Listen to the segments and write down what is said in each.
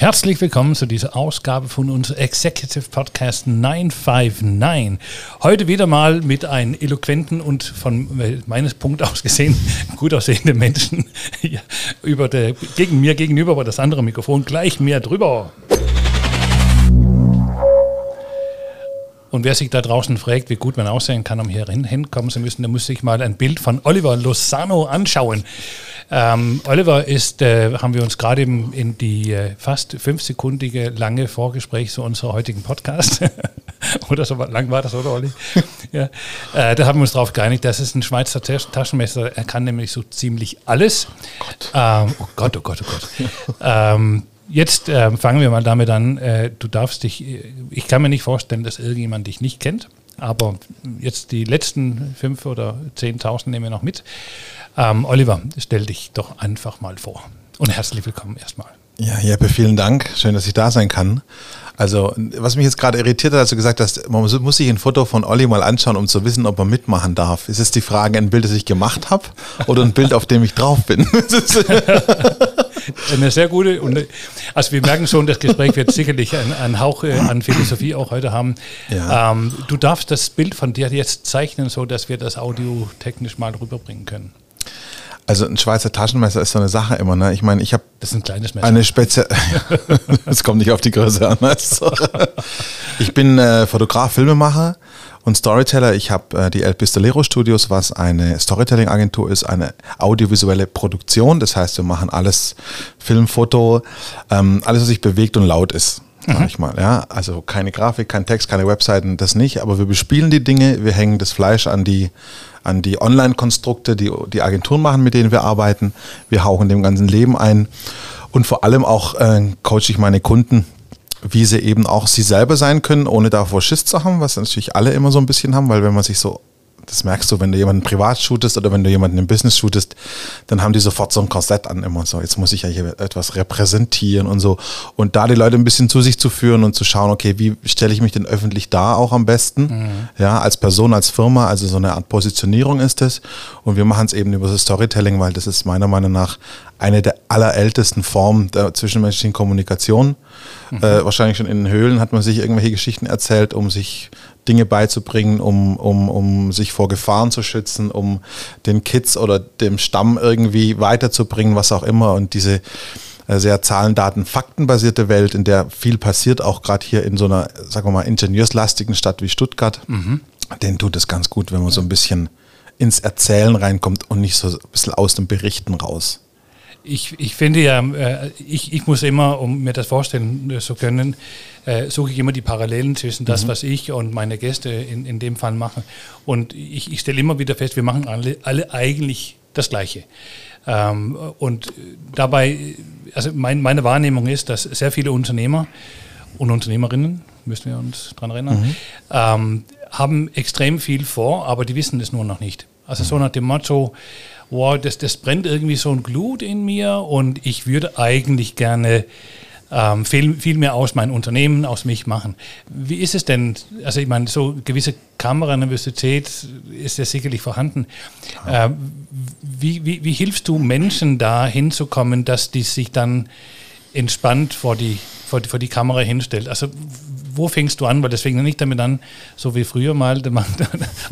Herzlich willkommen zu dieser Ausgabe von unserem Executive Podcast 959. Heute wieder mal mit einem eloquenten und von meines Punkt aus gesehen gut aussehenden Menschen über der, gegen mir gegenüber, aber das andere Mikrofon gleich mehr drüber. Und wer sich da draußen fragt, wie gut man aussehen kann, um hier hinkommen zu müssen, der muss sich mal ein Bild von Oliver Lozano anschauen. Ähm, Oliver ist, äh, haben wir uns gerade in, in die äh, fast fünfsekundige lange Vorgespräch zu unserem heutigen Podcast, oder so lang war das, oder Olli? ja. Äh, da haben wir uns darauf geeinigt, das ist ein Schweizer Taschenmesser, er kann nämlich so ziemlich alles. Oh Gott, ähm, oh Gott, oh Gott, oh Gott. ähm, Jetzt äh, fangen wir mal damit an. Äh, du darfst dich, ich kann mir nicht vorstellen, dass irgendjemand dich nicht kennt, aber jetzt die letzten fünf oder zehntausend nehmen wir noch mit. Ähm, Oliver, stell dich doch einfach mal vor. Und herzlich willkommen erstmal. Ja, Jeppe, vielen Dank. Schön, dass ich da sein kann. Also, was mich jetzt gerade irritiert hat, als du gesagt hast, man muss sich ein Foto von Olli mal anschauen, um zu wissen, ob man mitmachen darf. Ist es die Frage, ein Bild, das ich gemacht habe oder ein Bild, auf dem ich drauf bin? Eine sehr gute. Und, also, wir merken schon, das Gespräch wird sicherlich einen, Hauch äh, an Philosophie auch heute haben. Ja. Ähm, du darfst das Bild von dir jetzt zeichnen, so dass wir das audiotechnisch mal rüberbringen können. Also ein Schweizer Taschenmesser ist so eine Sache immer. Ne? Ich meine, ich habe das ist ein kleines Messer. Eine spezielle. Es kommt nicht auf die Größe an. ich bin äh, Fotograf, Filmemacher und Storyteller. Ich habe äh, die El Pistolero Studios, was eine Storytelling-Agentur ist, eine audiovisuelle Produktion. Das heißt, wir machen alles Film, Foto, ähm, alles, was sich bewegt und laut ist sag mhm. ich mal. Ja, also keine Grafik, kein Text, keine Webseiten, das nicht. Aber wir bespielen die Dinge, wir hängen das Fleisch an die, an die Online-Konstrukte, die die Agenturen machen, mit denen wir arbeiten. Wir hauchen dem ganzen Leben ein. Und vor allem auch äh, coache ich meine Kunden, wie sie eben auch sie selber sein können, ohne davor Schiss zu haben, was natürlich alle immer so ein bisschen haben, weil wenn man sich so das merkst du, wenn du jemanden privat shootest oder wenn du jemanden im Business shootest, dann haben die sofort so ein Korsett an immer so. Jetzt muss ich ja hier etwas repräsentieren und so. Und da die Leute ein bisschen zu sich zu führen und zu schauen, okay, wie stelle ich mich denn öffentlich da auch am besten? Mhm. Ja, als Person, als Firma, also so eine Art Positionierung ist es. Und wir machen es eben über das Storytelling, weil das ist meiner Meinung nach eine der allerältesten Formen der zwischenmenschlichen Kommunikation. Mhm. Äh, wahrscheinlich schon in den Höhlen hat man sich irgendwelche Geschichten erzählt, um sich Dinge beizubringen, um, um, um sich vor Gefahren zu schützen, um den Kids oder dem Stamm irgendwie weiterzubringen, was auch immer. Und diese äh, sehr Zahlen, Daten, Faktenbasierte Welt, in der viel passiert, auch gerade hier in so einer, sagen wir mal, ingenieurslastigen Stadt wie Stuttgart, mhm. den tut es ganz gut, wenn man so ein bisschen ins Erzählen reinkommt und nicht so ein bisschen aus dem Berichten raus ich, ich finde ja, äh, ich, ich muss immer, um mir das vorstellen zu können, äh, suche ich immer die Parallelen zwischen das, mhm. was ich und meine Gäste in, in dem Fall machen. Und ich, ich stelle immer wieder fest, wir machen alle, alle eigentlich das Gleiche. Ähm, und dabei, also mein, meine Wahrnehmung ist, dass sehr viele Unternehmer und Unternehmerinnen, müssen wir uns daran erinnern, mhm. ähm, haben extrem viel vor, aber die wissen es nur noch nicht. Also mhm. so nach dem Motto, wow, das, das brennt irgendwie so ein Glut in mir und ich würde eigentlich gerne ähm, viel, viel mehr aus meinem Unternehmen, aus mich machen. Wie ist es denn? Also ich meine, so gewisse Kameranervosität ist ja sicherlich vorhanden. Äh, wie, wie, wie hilfst du Menschen da hinzukommen, dass die sich dann entspannt vor die, vor, vor die Kamera hinstellt? Also wo fängst du an? Weil deswegen nicht damit an, so wie früher mal, Mann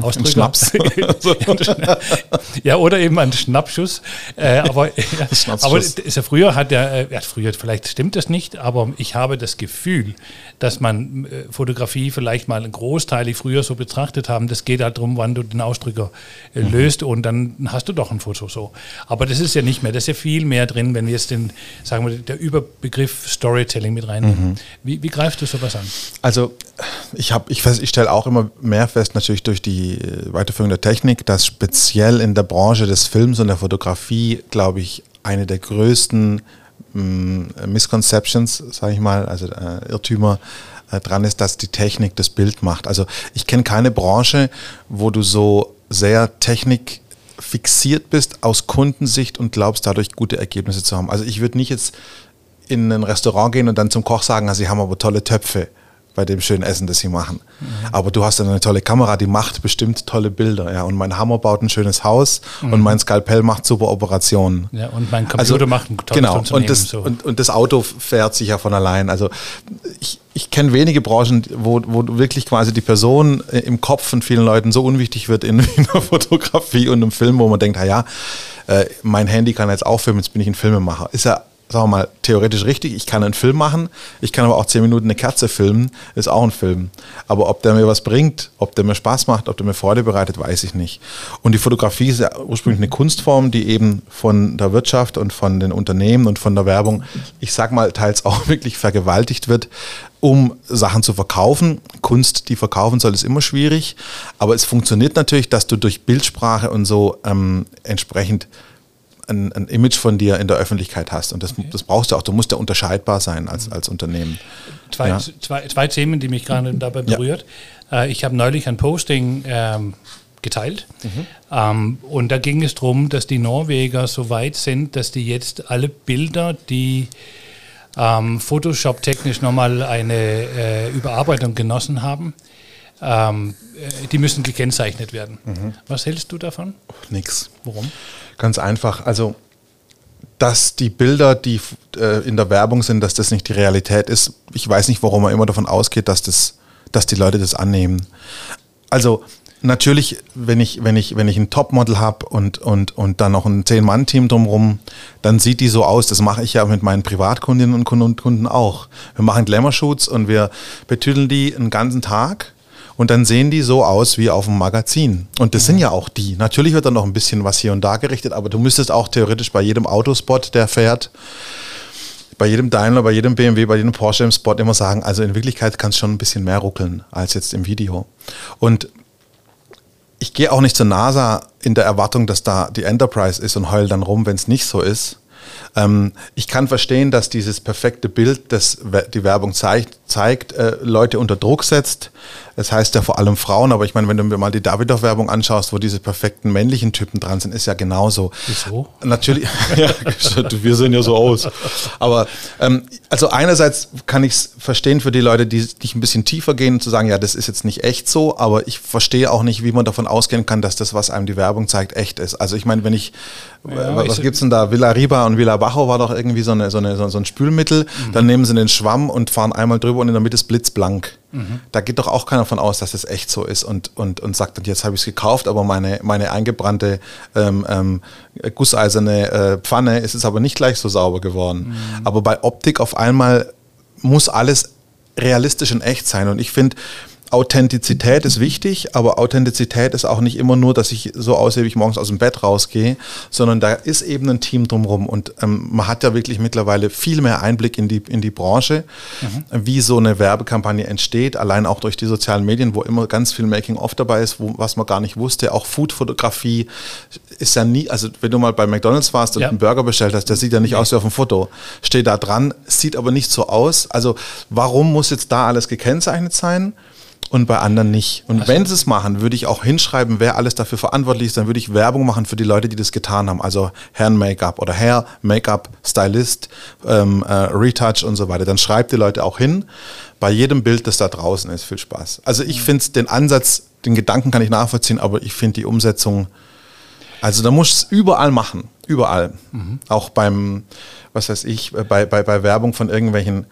Ausdrücke. Schnaps. ja, oder eben ein Schnappschuss. Äh, aber aber ist ja früher hat er, ja, früher, vielleicht stimmt das nicht, aber ich habe das Gefühl, dass man äh, Fotografie vielleicht mal großteilig früher so betrachtet haben. Das geht halt darum, wann du den Ausdrücker äh, mhm. löst und dann hast du doch ein Foto so. Aber das ist ja nicht mehr, das ist ja viel mehr drin, wenn wir jetzt den, sagen wir, der Überbegriff Storytelling mit reinnehmen. Mhm. Wie, wie greifst du sowas an? Also ich habe, ich, ich stelle auch immer mehr fest, natürlich durch die äh, Weiterführung der Technik, dass speziell in der Branche des Films und der Fotografie, glaube ich, eine der größten mm, Misconceptions, sage ich mal, also äh, Irrtümer äh, dran ist, dass die Technik das Bild macht. Also ich kenne keine Branche, wo du so sehr Technik fixiert bist aus Kundensicht und glaubst dadurch gute Ergebnisse zu haben. Also ich würde nicht jetzt in ein Restaurant gehen und dann zum Koch sagen, also sie haben aber tolle Töpfe bei dem schönen Essen, das sie machen. Mhm. Aber du hast dann eine tolle Kamera, die macht bestimmt tolle Bilder. Ja. Und mein Hammer baut ein schönes Haus mhm. und mein Skalpell macht super Operationen. Ja, und mein Computer also, macht ein tolles Genau, und das, so. und, und das Auto fährt sich ja von allein. Also ich, ich kenne wenige Branchen, wo, wo wirklich quasi die Person äh, im Kopf von vielen Leuten so unwichtig wird in, in der Fotografie und im Film, wo man denkt, ja, äh, mein Handy kann jetzt auch filmen, jetzt bin ich ein Filmemacher. Ist ja sagen wir mal, theoretisch richtig. Ich kann einen Film machen, ich kann aber auch zehn Minuten eine Kerze filmen, ist auch ein Film. Aber ob der mir was bringt, ob der mir Spaß macht, ob der mir Freude bereitet, weiß ich nicht. Und die Fotografie ist ja ursprünglich eine Kunstform, die eben von der Wirtschaft und von den Unternehmen und von der Werbung, ich sag mal, teils auch wirklich vergewaltigt wird, um Sachen zu verkaufen. Kunst, die verkaufen soll, ist immer schwierig. Aber es funktioniert natürlich, dass du durch Bildsprache und so ähm, entsprechend ein, ein, Image von dir in der Öffentlichkeit hast. Und das, okay. das brauchst du auch. Du musst ja unterscheidbar sein als, als Unternehmen. Zwei, ja. zwei, zwei Themen, die mich gerade dabei berührt. Ja. Äh, ich habe neulich ein Posting ähm, geteilt. Mhm. Ähm, und da ging es darum, dass die Norweger so weit sind, dass die jetzt alle Bilder, die ähm, Photoshop-technisch nochmal eine äh, Überarbeitung genossen haben, ähm, äh, die müssen gekennzeichnet werden. Mhm. Was hältst du davon? Nix. Warum? Ganz einfach. Also, dass die Bilder, die äh, in der Werbung sind, dass das nicht die Realität ist. Ich weiß nicht, warum man immer davon ausgeht, dass, das, dass die Leute das annehmen. Also, natürlich, wenn ich, wenn ich, wenn ich ein Topmodel habe und, und, und dann noch ein Zehn-Mann-Team drumherum, dann sieht die so aus. Das mache ich ja mit meinen Privatkundinnen und Kunden auch. Wir machen Glamour-Shoots und wir betüdeln die einen ganzen Tag und dann sehen die so aus wie auf dem Magazin. Und das mhm. sind ja auch die. Natürlich wird dann noch ein bisschen was hier und da gerichtet, aber du müsstest auch theoretisch bei jedem Autospot, der fährt, bei jedem Daimler, bei jedem BMW, bei jedem Porsche im Spot immer sagen, also in Wirklichkeit kann es schon ein bisschen mehr ruckeln als jetzt im Video. Und ich gehe auch nicht zur NASA in der Erwartung, dass da die Enterprise ist und heul dann rum, wenn es nicht so ist. Ähm, ich kann verstehen, dass dieses perfekte Bild, das die Werbung zeigt, zeigt äh, Leute unter Druck setzt. Das heißt ja vor allem Frauen, aber ich meine, wenn du mir mal die Davidoff-Werbung anschaust, wo diese perfekten männlichen Typen dran sind, ist ja genauso. Wieso? Natürlich, ja, wir sehen ja so aus. Aber ähm, also einerseits kann ich es verstehen für die Leute, die nicht ein bisschen tiefer gehen, zu sagen, ja, das ist jetzt nicht echt so, aber ich verstehe auch nicht, wie man davon ausgehen kann, dass das, was einem die Werbung zeigt, echt ist. Also ich meine, wenn ich, ja, was gibt es denn da? Villa Riba und Villa Bajo war doch irgendwie so, eine, so, eine, so ein Spülmittel. Mhm. Dann nehmen sie den Schwamm und fahren einmal drüber und in der Mitte ist blitzblank. Mhm. Da geht doch auch keiner von aus, dass es das echt so ist und, und, und sagt, jetzt habe ich es gekauft, aber meine, meine eingebrannte ähm, ähm, gusseiserne äh, Pfanne ist es aber nicht gleich so sauber geworden. Mhm. Aber bei Optik auf einmal muss alles realistisch und echt sein. Und ich finde, Authentizität ist wichtig, aber Authentizität ist auch nicht immer nur, dass ich so aussehe, wie ich morgens aus dem Bett rausgehe, sondern da ist eben ein Team drumherum und ähm, man hat ja wirklich mittlerweile viel mehr Einblick in die, in die Branche, mhm. wie so eine Werbekampagne entsteht, allein auch durch die sozialen Medien, wo immer ganz viel Making-of dabei ist, wo, was man gar nicht wusste. Auch Food-Fotografie ist ja nie, also wenn du mal bei McDonalds warst und ja. einen Burger bestellt hast, der sieht ja nicht aus wie auf dem Foto, steht da dran, sieht aber nicht so aus. Also warum muss jetzt da alles gekennzeichnet sein? Und bei anderen nicht. Und also, wenn sie es machen, würde ich auch hinschreiben, wer alles dafür verantwortlich ist. Dann würde ich Werbung machen für die Leute, die das getan haben. Also Herrn Make-up oder Herr Make-up, Stylist, ähm, äh, Retouch und so weiter. Dann schreibt die Leute auch hin. Bei jedem Bild, das da draußen ist, viel Spaß. Also ich finde den Ansatz, den Gedanken kann ich nachvollziehen, aber ich finde die Umsetzung, also da muss es überall machen. Überall. Mhm. Auch beim, was weiß ich, bei, bei, bei Werbung von irgendwelchen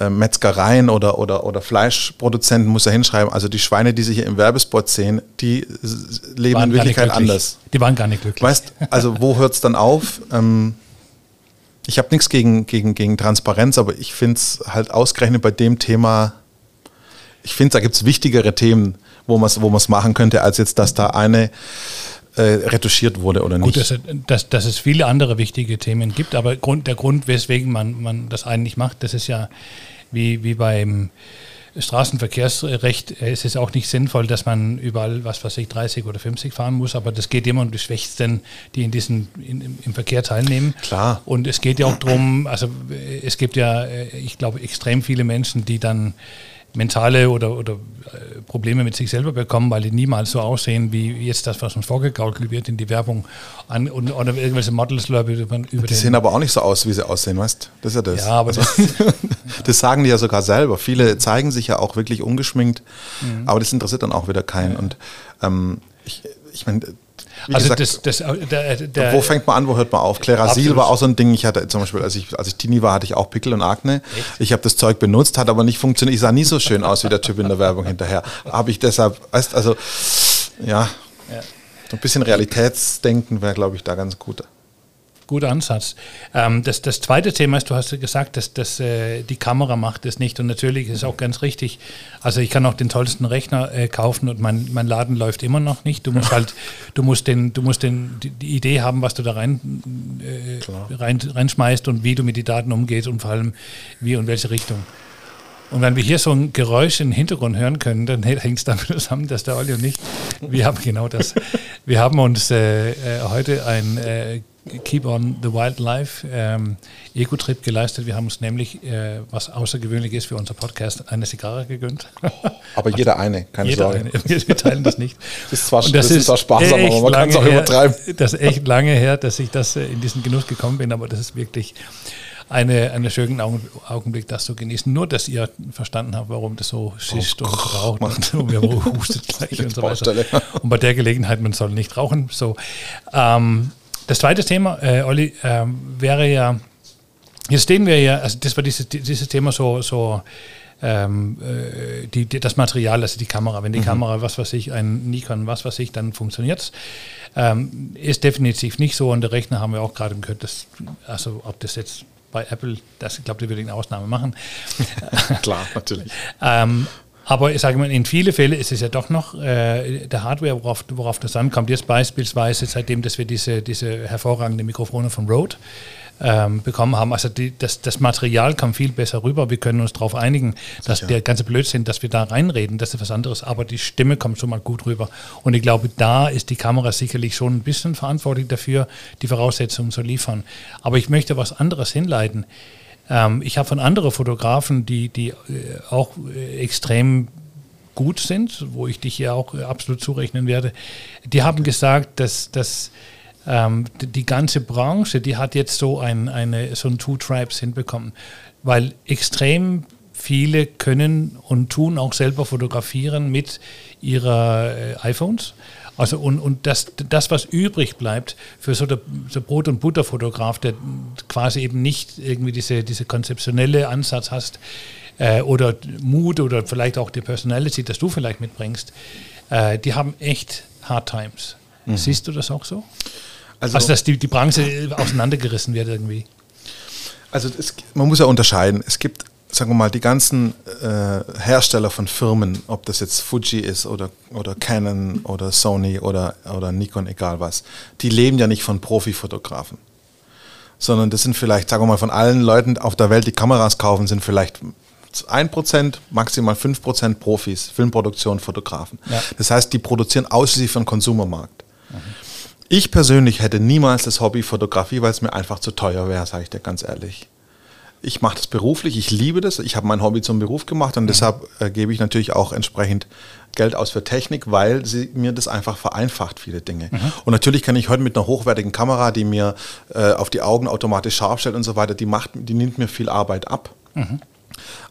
äh, Metzgereien oder, oder, oder Fleischproduzenten muss er hinschreiben, also die Schweine, die sich hier im Werbespot sehen, die leben waren in Wirklichkeit anders. Die waren gar nicht glücklich. Weißt, also wo hört es dann auf? Ähm, ich habe nichts gegen, gegen, gegen Transparenz, aber ich finde es halt ausgerechnet bei dem Thema, ich finde, da gibt es wichtigere Themen, wo man es wo machen könnte, als jetzt, dass da eine äh, retuschiert wurde oder nicht. Gut, dass, dass, dass, es viele andere wichtige Themen gibt, aber Grund, der Grund, weswegen man, man das eigentlich macht, das ist ja wie, wie beim Straßenverkehrsrecht es ist auch nicht sinnvoll, dass man überall, was weiß ich, 30 oder 50 fahren muss, aber das geht immer um die Schwächsten, die in diesem, in, im Verkehr teilnehmen. Klar. Und es geht ja auch darum, also es gibt ja, äh, ich glaube, extrem viele Menschen, die dann mentale oder, oder äh, Probleme mit sich selber bekommen, weil die niemals so aussehen wie jetzt das, was uns vorgegaukelt wird in die Werbung an, und, oder irgendwelche Models über, über Die sehen aber auch nicht so aus, wie sie aussehen, weißt Das ist ja das. Ja, aber das, das sagen die ja sogar selber. Viele zeigen sich ja auch wirklich ungeschminkt, mhm. aber das interessiert dann auch wieder keinen. Ja. Und ähm, ich, ich meine, wie also gesagt, das, das, der, der, wo fängt man an, wo hört man auf? Clarasil war auch so ein Ding. Ich hatte zum Beispiel, als ich, als ich Teenie war, hatte ich auch Pickel und Akne. Echt? Ich habe das Zeug benutzt, hat aber nicht funktioniert. Ich sah nie so schön aus wie der Typ in der Werbung hinterher. Habe ich deshalb, weißt also, ja, ja. so ein bisschen Realitätsdenken wäre, glaube ich, da ganz gut guter Ansatz. Ähm, das, das zweite Thema ist, du hast gesagt, dass, dass äh, die Kamera macht es nicht und natürlich ist es auch ganz richtig. Also ich kann auch den tollsten Rechner äh, kaufen und mein, mein Laden läuft immer noch nicht. Du musst halt, du musst den, du musst den, die, Idee haben, was du da rein, äh, rein reinschmeißt und wie du mit den Daten umgehst und vor allem wie und welche Richtung. Und wenn wir hier so ein Geräusch im Hintergrund hören können, dann hängt es damit zusammen, dass der Olli und ich, wir haben genau das. Wir haben uns äh, äh heute ein äh, Keep on the Wildlife ähm, Eco-Trip geleistet. Wir haben uns nämlich, äh, was außergewöhnlich ist für unser Podcast, eine Zigarre gegönnt. Aber jeder eine, keine jeder Sorge. Eine. Wir teilen das nicht. Das ist zwar, das das ist zwar sparsam, aber man kann es auch her, übertreiben. Das ist echt lange her, dass ich das äh, in diesen Genuss gekommen bin, aber das ist wirklich eine, einen schönen Augenblick, das zu genießen. Nur, dass ihr verstanden habt, warum das so schischt oh, und raucht und, und wir hustet gleich und so weiter. Und bei der Gelegenheit, man soll nicht rauchen. So, ähm, das zweite Thema, äh, Olli, äh, wäre ja, jetzt stehen wir ja, also das war dieses, dieses Thema so, so ähm, äh, die, die, das Material, also die Kamera. Wenn die mhm. Kamera, was weiß ich, ein Nikon, was weiß ich, dann funktioniert es. Ähm, ist definitiv nicht so und der Rechner haben wir auch gerade gehört, dass, also ob das jetzt bei Apple, das, ich glaube, die würde eine Ausnahme machen. Klar, natürlich. ähm, aber ich sage mal, in vielen Fällen ist es ja doch noch äh, der Hardware, worauf, worauf das ankommt. Jetzt beispielsweise, seitdem dass wir diese, diese hervorragenden Mikrofone von Rode ähm, bekommen haben. Also die, das, das Material kam viel besser rüber. Wir können uns darauf einigen, dass Sicher. der ganze Blödsinn, dass wir da reinreden, das ist was anderes. Aber die Stimme kommt schon mal gut rüber. Und ich glaube, da ist die Kamera sicherlich schon ein bisschen verantwortlich dafür, die Voraussetzungen zu liefern. Aber ich möchte was anderes hinleiten. Ähm, ich habe von anderen Fotografen, die, die äh, auch äh, extrem gut sind, wo ich dich ja auch äh, absolut zurechnen werde, die haben gesagt, dass, dass ähm, die ganze Branche, die hat jetzt so ein, eine, so ein Two Tribes hinbekommen, weil extrem viele können und tun auch selber fotografieren mit ihrer äh, iPhones. Also und, und das, das, was übrig bleibt für so der so Brot- und Butterfotograf, der quasi eben nicht irgendwie diese, diese konzeptionelle Ansatz hast äh, oder Mut oder vielleicht auch die Personality, das du vielleicht mitbringst, äh, die haben echt Hard Times. Mhm. Siehst du das auch so? Also, also dass die, die Branche auseinandergerissen wird irgendwie. Also es, man muss ja unterscheiden. Es gibt sagen wir mal, die ganzen äh, Hersteller von Firmen, ob das jetzt Fuji ist oder, oder Canon oder Sony oder, oder Nikon, egal was, die leben ja nicht von Profifotografen. Sondern das sind vielleicht, sagen wir mal, von allen Leuten auf der Welt, die Kameras kaufen, sind vielleicht 1%, maximal 5% Profis, Filmproduktion, Fotografen. Ja. Das heißt, die produzieren ausschließlich für den Konsumermarkt. Mhm. Ich persönlich hätte niemals das Hobby Fotografie, weil es mir einfach zu teuer wäre, sage ich dir ganz ehrlich ich mache das beruflich, ich liebe das, ich habe mein Hobby zum Beruf gemacht und mhm. deshalb äh, gebe ich natürlich auch entsprechend Geld aus für Technik, weil sie mir das einfach vereinfacht, viele Dinge. Mhm. Und natürlich kann ich heute mit einer hochwertigen Kamera, die mir äh, auf die Augen automatisch scharf stellt und so weiter, die, macht, die nimmt mir viel Arbeit ab. Mhm.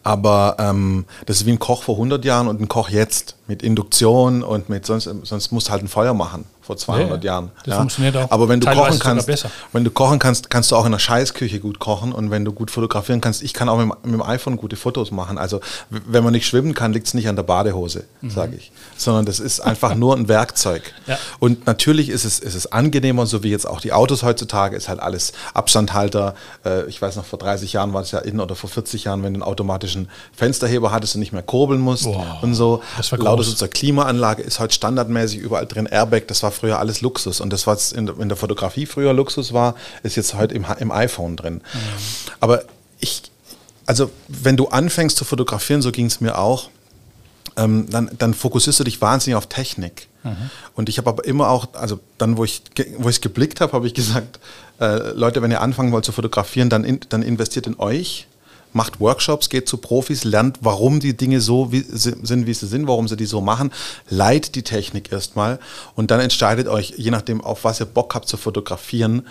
Aber ähm, das ist wie ein Koch vor 100 Jahren und ein Koch jetzt mit Induktion und mit sonst, sonst musst du halt ein Feuer machen vor 200 ja, Jahren. Das ja. funktioniert auch. Aber wenn du kochen kannst, wenn du kochen kannst, kannst du auch in der Scheißküche gut kochen und wenn du gut fotografieren kannst, ich kann auch mit, mit dem iPhone gute Fotos machen. Also wenn man nicht schwimmen kann, liegt es nicht an der Badehose, mhm. sage ich, sondern das ist einfach nur ein Werkzeug. Ja. Und natürlich ist es, ist es angenehmer, so wie jetzt auch die Autos heutzutage, ist halt alles Abstandhalter. Äh, ich weiß noch, vor 30 Jahren war es ja in oder vor 40 Jahren, wenn du einen automatischen Fensterheber hattest und nicht mehr kurbeln musst Boah, und so. Lauter unserer Klimaanlage ist heute standardmäßig überall drin. Airbag, das war früher alles Luxus. Und das, was in, in der Fotografie früher Luxus war, ist jetzt heute im, im iPhone drin. Mhm. Aber ich, also wenn du anfängst zu fotografieren, so ging es mir auch, ähm, dann, dann fokussierst du dich wahnsinnig auf Technik. Mhm. Und ich habe aber immer auch, also dann, wo ich wo es geblickt habe, habe ich gesagt, äh, Leute, wenn ihr anfangen wollt zu fotografieren, dann, in, dann investiert in euch, macht Workshops, geht zu Profis, lernt, warum die Dinge so wie, sind, wie sie sind, warum sie die so machen, leiht die Technik erstmal und dann entscheidet euch, je nachdem, auf was ihr Bock habt zu fotografieren,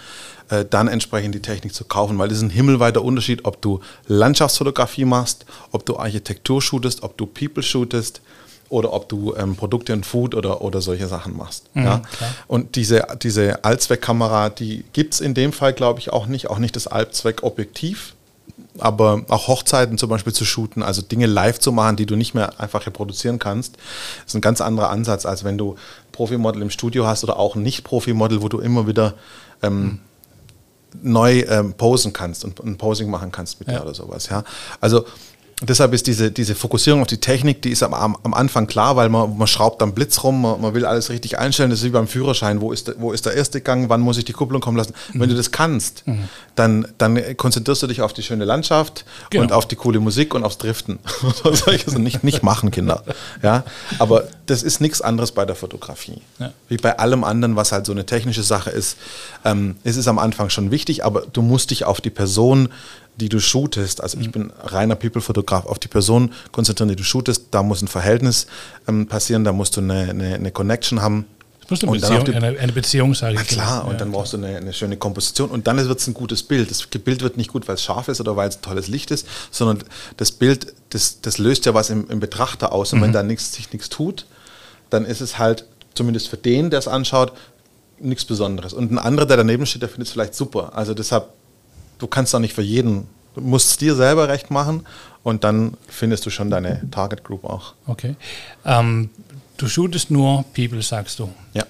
äh, dann entsprechend die Technik zu kaufen, weil das ist ein himmelweiter Unterschied, ob du Landschaftsfotografie machst, ob du Architektur shootest, ob du People shootest oder ob du ähm, Produkte und Food oder, oder solche Sachen machst. Mhm, ja? Und diese, diese Allzweckkamera, die gibt es in dem Fall, glaube ich, auch nicht, auch nicht das Allzweckobjektiv aber auch Hochzeiten zum Beispiel zu shooten, also Dinge live zu machen, die du nicht mehr einfach reproduzieren kannst, ist ein ganz anderer Ansatz, als wenn du Profimodel im Studio hast oder auch ein Nicht-Profimodel, wo du immer wieder ähm, mhm. neu ähm, posen kannst und ein Posing machen kannst mit ja. dir oder sowas. Ja? Also deshalb ist diese, diese Fokussierung auf die Technik, die ist am, am Anfang klar, weil man, man schraubt am Blitz rum, man, man, will alles richtig einstellen. Das ist wie beim Führerschein. Wo ist, der, wo ist der erste Gang? Wann muss ich die Kupplung kommen lassen? Mhm. Wenn du das kannst, mhm. dann, dann konzentrierst du dich auf die schöne Landschaft genau. und auf die coole Musik und aufs Driften. das soll ich also nicht, nicht machen, Kinder. Ja? Aber das ist nichts anderes bei der Fotografie. Ja. Wie bei allem anderen, was halt so eine technische Sache ist. Ähm, es ist am Anfang schon wichtig, aber du musst dich auf die Person die du shootest, also ich mhm. bin reiner People-Fotograf, auf die Person konzentrieren, die du shootest, da muss ein Verhältnis ähm, passieren, da musst du eine, eine, eine Connection haben. Das muss eine, Beziehung, die, eine, eine Beziehung sage ich. klar, und ja, dann brauchst du eine, eine, schöne Komposition und dann wird es ein gutes Bild. Das Bild wird nicht gut, weil es scharf ist oder weil es tolles Licht ist, sondern das Bild, das, das löst ja was im, im Betrachter aus. Und mhm. wenn da nichts, sich nichts tut, dann ist es halt, zumindest für den, der es anschaut, nichts Besonderes. Und ein anderer, der daneben steht, der findet es vielleicht super. Also deshalb du kannst auch nicht für jeden, du musst es dir selber recht machen und dann findest du schon deine Target Group auch. Okay. Ähm, du shootest nur People, sagst du. Ja.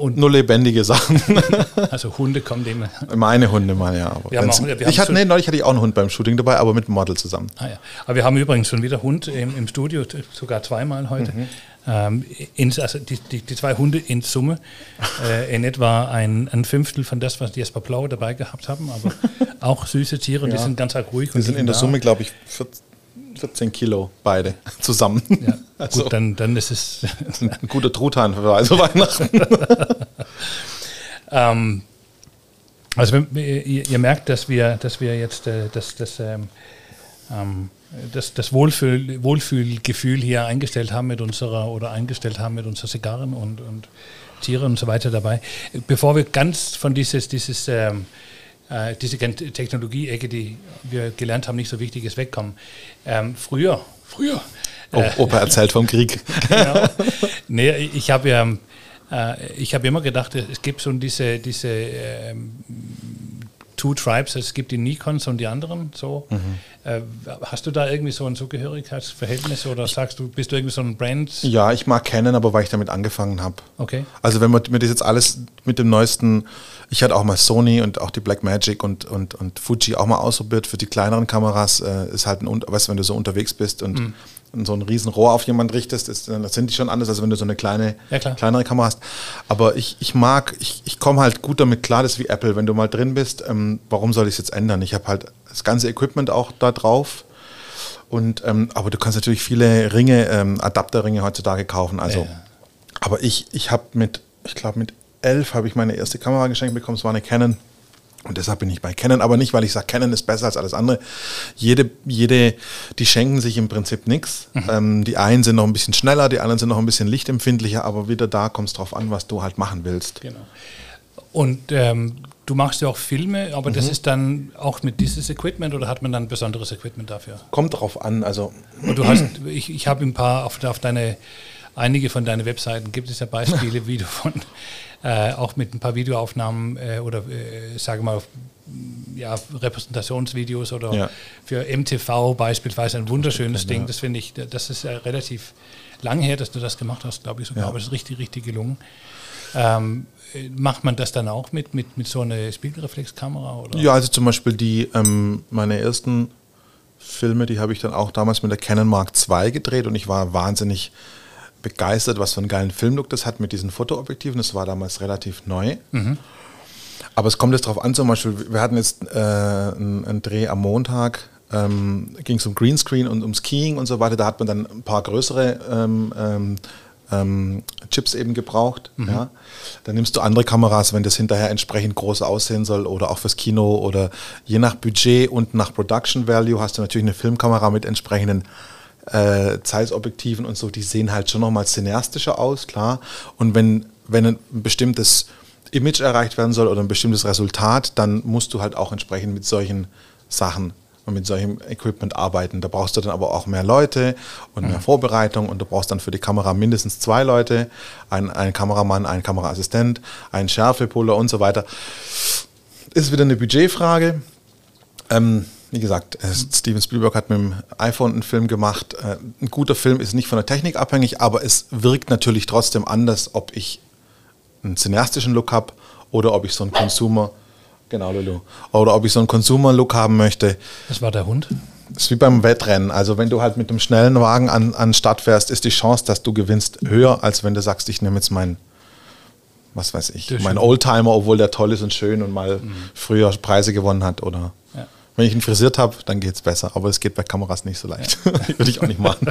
Und nur lebendige Sachen. also Hunde kommen dem. Meine Hunde mal, ja. Auch, ich hatte, nee, neulich hatte ich auch einen Hund beim Shooting dabei, aber mit dem Model zusammen. Ah, ja. Aber wir haben übrigens schon wieder Hund im, im Studio, sogar zweimal heute. Mhm. Ähm, in, also die, die, die, zwei Hunde in Summe äh, in etwa ein, ein, Fünftel von das, was die Jesper Blau dabei gehabt haben, aber auch süße Tiere, ja. die sind ganz arg ruhig. Die sind in der. Summe, glaube ich, 14 Kilo beide zusammen. Ja, also, gut, dann, dann ist es ein guter Truthahn für also Weihnachten. ähm, also ihr, ihr, merkt, dass wir, dass wir jetzt äh, das, das ähm, ähm, das, das Wohlfühl, Wohlfühlgefühl hier eingestellt haben mit unserer oder eingestellt haben mit unseren Zigarren und, und Tieren und so weiter dabei. Bevor wir ganz von dieses, dieses ähm, äh, diese Technologie-Ecke, die wir gelernt haben, nicht so wichtig ist, wegkommen. Ähm, früher, früher. Oh, Opa erzählt vom Krieg. genau. Nee, ich habe ja, äh, ich habe immer gedacht, es gibt so diese, diese ähm, Two Tribes, es gibt die Nikons und die anderen so. Mhm. Äh, hast du da irgendwie so ein Zugehörigkeitsverhältnis oder sagst du, bist du irgendwie so ein Brand? Ja, ich mag kennen, aber weil ich damit angefangen habe. Okay. Also wenn man mir das jetzt alles mit dem neuesten, ich hatte auch mal Sony und auch die Blackmagic und, und, und Fuji auch mal ausprobiert für die kleineren Kameras, äh, ist halt ein, weißt du, wenn du so unterwegs bist und mhm so ein Riesenrohr auf jemanden richtest, ist, das sind die schon anders, als wenn du so eine kleine, ja, kleinere Kamera hast. Aber ich, ich mag, ich, ich komme halt gut damit klar, das ist wie Apple, wenn du mal drin bist, ähm, warum soll ich es jetzt ändern? Ich habe halt das ganze Equipment auch da drauf. Und, ähm, aber du kannst natürlich viele Ringe, ähm, Adapterringe heutzutage kaufen. Also, ja. aber ich, ich habe mit, ich glaube mit elf habe ich meine erste Kamera geschenkt bekommen. Es war eine Canon und deshalb bin ich bei Canon, aber nicht, weil ich sage, Canon ist besser als alles andere. Jede, jede, die schenken sich im Prinzip nichts. Mhm. Ähm, die einen sind noch ein bisschen schneller, die anderen sind noch ein bisschen lichtempfindlicher, aber wieder da kommt es drauf an, was du halt machen willst. Genau. Und ähm, du machst ja auch Filme, aber mhm. das ist dann auch mit dieses Equipment oder hat man dann besonderes Equipment dafür? Kommt drauf an. Also Und du hast, ich, ich habe ein paar auf, auf deine, einige von deinen Webseiten gibt es ja Beispiele, wie du von äh, auch mit ein paar Videoaufnahmen äh, oder äh, sage mal ja, Repräsentationsvideos oder ja. für MTV beispielsweise ein wunderschönes Ding. Das finde ich, das ist relativ lang her, dass du das gemacht hast, glaube ich sogar, ja. aber es ist richtig, richtig gelungen. Ähm, macht man das dann auch mit, mit, mit so einer Spiegelreflexkamera? Oder? Ja, also zum Beispiel die, ähm, meine ersten Filme, die habe ich dann auch damals mit der Canon Mark II gedreht und ich war wahnsinnig begeistert, was für einen geilen Filmlook das hat mit diesen Fotoobjektiven. Das war damals relativ neu. Mhm. Aber es kommt jetzt darauf an, zum Beispiel, wir hatten jetzt äh, einen, einen, Dreh am Montag, ähm, ging es um Greenscreen und um Skiing und so weiter. Da hat man dann ein paar größere ähm, ähm, ähm, Chips eben gebraucht. Mhm. Ja. Dann nimmst du andere Kameras, wenn das hinterher entsprechend groß aussehen soll oder auch fürs Kino oder je nach Budget und nach Production Value hast du natürlich eine Filmkamera mit entsprechenden äh, Zeitobjektiven und so, die sehen halt schon nochmal cineastischer aus, klar. Und wenn, wenn ein bestimmtes Image erreicht werden soll oder ein bestimmtes Resultat, dann musst du halt auch entsprechend mit solchen Sachen und mit solchem Equipment arbeiten. Da brauchst du dann aber auch mehr Leute und mehr mhm. Vorbereitung und du brauchst dann für die Kamera mindestens zwei Leute, einen, einen Kameramann, einen Kameraassistent, einen Schärfepuller und so weiter. Ist wieder eine Budgetfrage. Ähm, wie gesagt, Steven Spielberg hat mit dem iPhone einen Film gemacht. Äh, ein guter Film ist nicht von der Technik abhängig, aber es wirkt natürlich trotzdem anders, ob ich einen cineastischen Look habe oder ob ich so einen Consumer, genau Lulu, oder ob ich so einen Consumer-Look haben möchte. Das war der Hund? Das ist wie beim Wettrennen. Also wenn du halt mit einem schnellen Wagen an, an Start fährst, ist die Chance, dass du gewinnst, höher, als wenn du sagst, ich nehme jetzt meinen was weiß ich, mein Oldtimer, obwohl der toll ist und schön und mal mhm. früher Preise gewonnen hat oder ja. Wenn ich ihn frisiert habe, dann geht es besser. Aber es geht bei Kameras nicht so leicht. Ja. Würde ich auch nicht machen.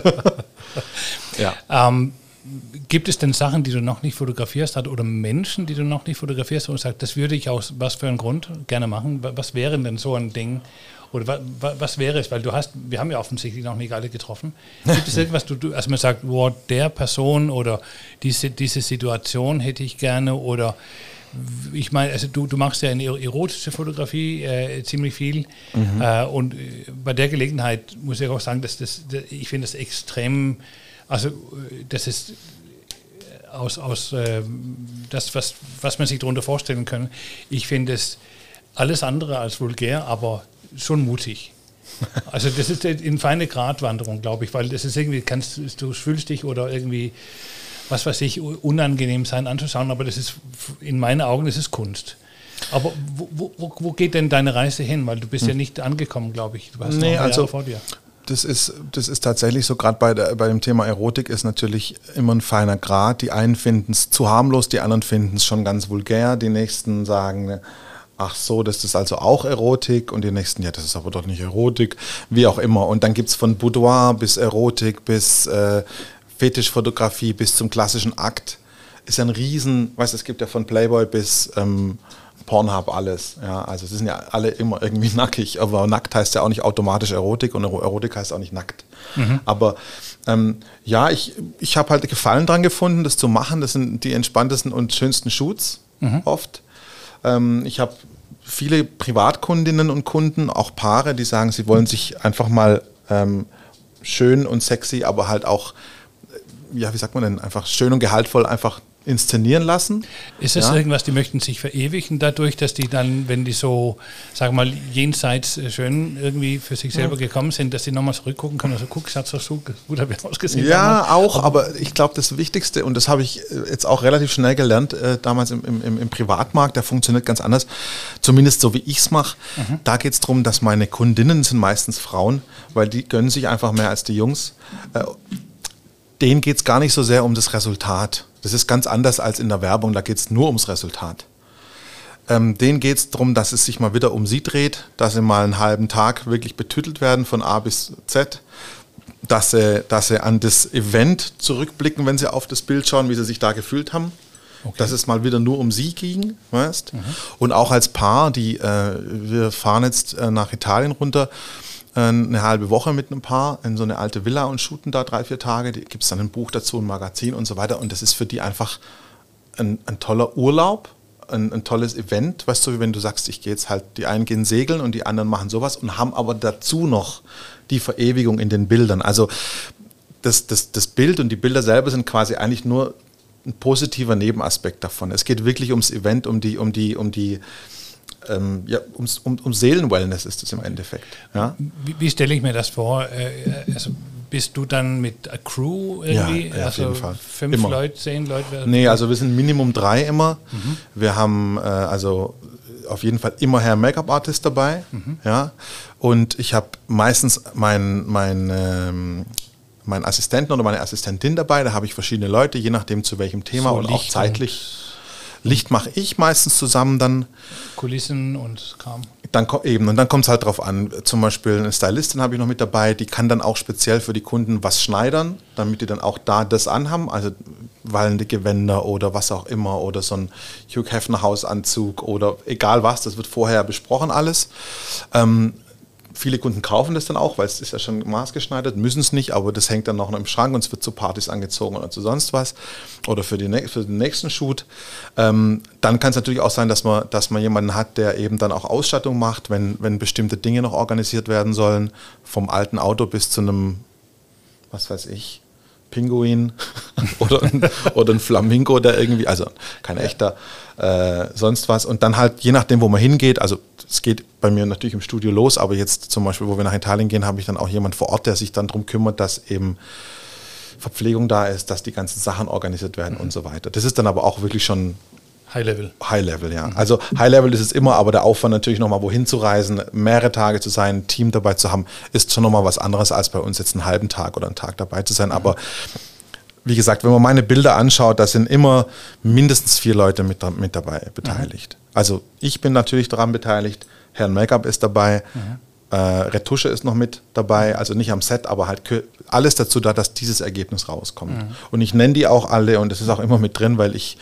ja. Ähm, gibt es denn Sachen, die du noch nicht fotografierst hast oder Menschen, die du noch nicht fotografierst und sagst, das würde ich aus was für einen Grund gerne machen? Was wäre denn so ein Ding? Oder was, was wäre es? Weil du hast, wir haben ja offensichtlich noch nicht alle getroffen. Gibt es irgendwas, du, du, also man sagt, wow, der Person oder diese, diese Situation hätte ich gerne oder ich meine, also du, du machst ja eine erotische Fotografie äh, ziemlich viel mhm. äh, und äh, bei der Gelegenheit muss ich auch sagen, dass das, ich finde das extrem also das ist aus, aus äh, das, was, was man sich darunter vorstellen kann. Ich finde es alles andere als vulgär, aber schon mutig. Also das ist in feine Gratwanderung, glaube ich, weil das ist irgendwie, kannst du fühlst dich oder irgendwie, was weiß ich, unangenehm sein anzuschauen, aber das ist, in meinen Augen ist es Kunst. Aber wo, wo, wo geht denn deine Reise hin? Weil du bist hm. ja nicht angekommen, glaube ich. Du hast nee, noch also, vor dir das ist, das ist tatsächlich so, gerade bei, bei dem Thema Erotik ist natürlich immer ein feiner Grad. Die einen finden es zu harmlos, die anderen finden es schon ganz vulgär. Die nächsten sagen, ach so, das ist also auch Erotik. Und die nächsten, ja, das ist aber doch nicht Erotik. Wie auch immer. Und dann gibt es von Boudoir bis Erotik bis äh, Fetischfotografie bis zum klassischen Akt. Ist ein Riesen, weißt du, es gibt ja von Playboy bis... Ähm, Pornhub alles. Ja, also sie sind ja alle immer irgendwie nackig, aber nackt heißt ja auch nicht automatisch Erotik und Erotik heißt auch nicht nackt. Mhm. Aber ähm, ja, ich, ich habe halt Gefallen dran gefunden, das zu machen. Das sind die entspanntesten und schönsten Shoots mhm. oft. Ähm, ich habe viele Privatkundinnen und Kunden, auch Paare, die sagen, sie wollen sich einfach mal ähm, schön und sexy, aber halt auch, ja, wie sagt man denn, einfach schön und gehaltvoll einfach inszenieren lassen. Ist das ja. irgendwas, die möchten sich verewigen dadurch, dass die dann, wenn die so, sagen wir mal, jenseits äh, schön irgendwie für sich selber ja. gekommen sind, dass die nochmal zurückgucken können, also guck, es hat so gut ausgesehen. Ja, damals. auch, aber, aber, ich glaube, das Wichtigste, und das habe ich äh, jetzt auch relativ schnell gelernt, äh, damals im, im, im, Privatmarkt, der funktioniert ganz anders, zumindest so wie ich es mache. Mhm. Da geht es darum, dass meine Kundinnen sind meistens Frauen, weil die gönnen sich einfach mehr als die Jungs. Äh, denen geht es gar nicht so sehr um das Resultat. Das ist ganz anders als in der Werbung, da geht es nur ums Resultat. Ähm, denen geht es darum, dass es sich mal wieder um sie dreht, dass sie mal einen halben Tag wirklich betüttelt werden von A bis Z, dass sie, dass sie an das Event zurückblicken, wenn sie auf das Bild schauen, wie sie sich da gefühlt haben. Okay. Dass es mal wieder nur um sie ging, weißt? Mhm. Und auch als Paar, die äh, wir fahren jetzt äh, nach Italien runter eine halbe Woche mit einem Paar in so eine alte Villa und shooten da drei, vier Tage. Da gibt es dann ein Buch dazu, ein Magazin und so weiter. Und das ist für die einfach ein, ein toller Urlaub, ein, ein, tolles Event. Weißt du, wie wenn du sagst, ich gehe jetzt halt, die einen gehen segeln und die anderen machen sowas und haben aber dazu noch die Verewigung in den Bildern. Also das, das, das Bild und die Bilder selber sind quasi eigentlich nur ein positiver Nebenaspekt davon. Es geht wirklich ums Event, um die, um die, um die ähm, ja, ums, um, um Seelenwellness ist es im Endeffekt. Ja? Wie, wie stelle ich mir das vor? Äh, also bist du dann mit a Crew irgendwie? Ja, ja also auf jeden Fall. Fünf immer. Leute, zehn Leute? Nee, also wir sind Minimum drei immer. Mhm. Wir haben äh, also auf jeden Fall immer Herr Make-up-Artist dabei. Mhm. Ja? Und ich habe meistens meinen mein, ähm, mein Assistenten oder meine Assistentin dabei. Da habe ich verschiedene Leute, je nachdem zu welchem Thema so und auch zeitlich. Licht mache ich meistens zusammen dann. Kulissen und Kram. Dann eben, und dann kommt es halt drauf an. Zum Beispiel eine Stylistin habe ich noch mit dabei, die kann dann auch speziell für die Kunden was schneidern, damit die dann auch da das anhaben. Also wallende Gewänder oder was auch immer oder so ein Hugh Hefner Hausanzug oder egal was, das wird vorher besprochen alles. Ähm, viele Kunden kaufen das dann auch, weil es ist ja schon maßgeschneidert, müssen es nicht, aber das hängt dann noch im Schrank und es wird zu Partys angezogen oder zu sonst was oder für, die, für den nächsten Shoot. Ähm, dann kann es natürlich auch sein, dass man, dass man jemanden hat, der eben dann auch Ausstattung macht, wenn, wenn bestimmte Dinge noch organisiert werden sollen, vom alten Auto bis zu einem, was weiß ich, Pinguin oder, ein, oder ein Flamingo, der irgendwie, also kein echter, äh, sonst was. Und dann halt, je nachdem, wo man hingeht, also es geht bei mir natürlich im Studio los, aber jetzt zum Beispiel, wo wir nach Italien gehen, habe ich dann auch jemand vor Ort, der sich dann darum kümmert, dass eben Verpflegung da ist, dass die ganzen Sachen organisiert werden mhm. und so weiter. Das ist dann aber auch wirklich schon High Level. High Level, ja. Mhm. Also High Level ist es immer, aber der Aufwand natürlich nochmal wohin zu reisen, mehrere Tage zu sein, ein Team dabei zu haben, ist schon nochmal was anderes als bei uns jetzt einen halben Tag oder einen Tag dabei zu sein. Mhm. Aber wie gesagt, wenn man meine Bilder anschaut, da sind immer mindestens vier Leute mit, mit dabei beteiligt. Mhm. Also ich bin natürlich daran beteiligt, Herrn Make-up ist dabei, mhm. äh, Retusche ist noch mit dabei, also nicht am Set, aber halt alles dazu da, dass dieses Ergebnis rauskommt. Mhm. Und ich nenne die auch alle und das ist auch immer mit drin, weil ich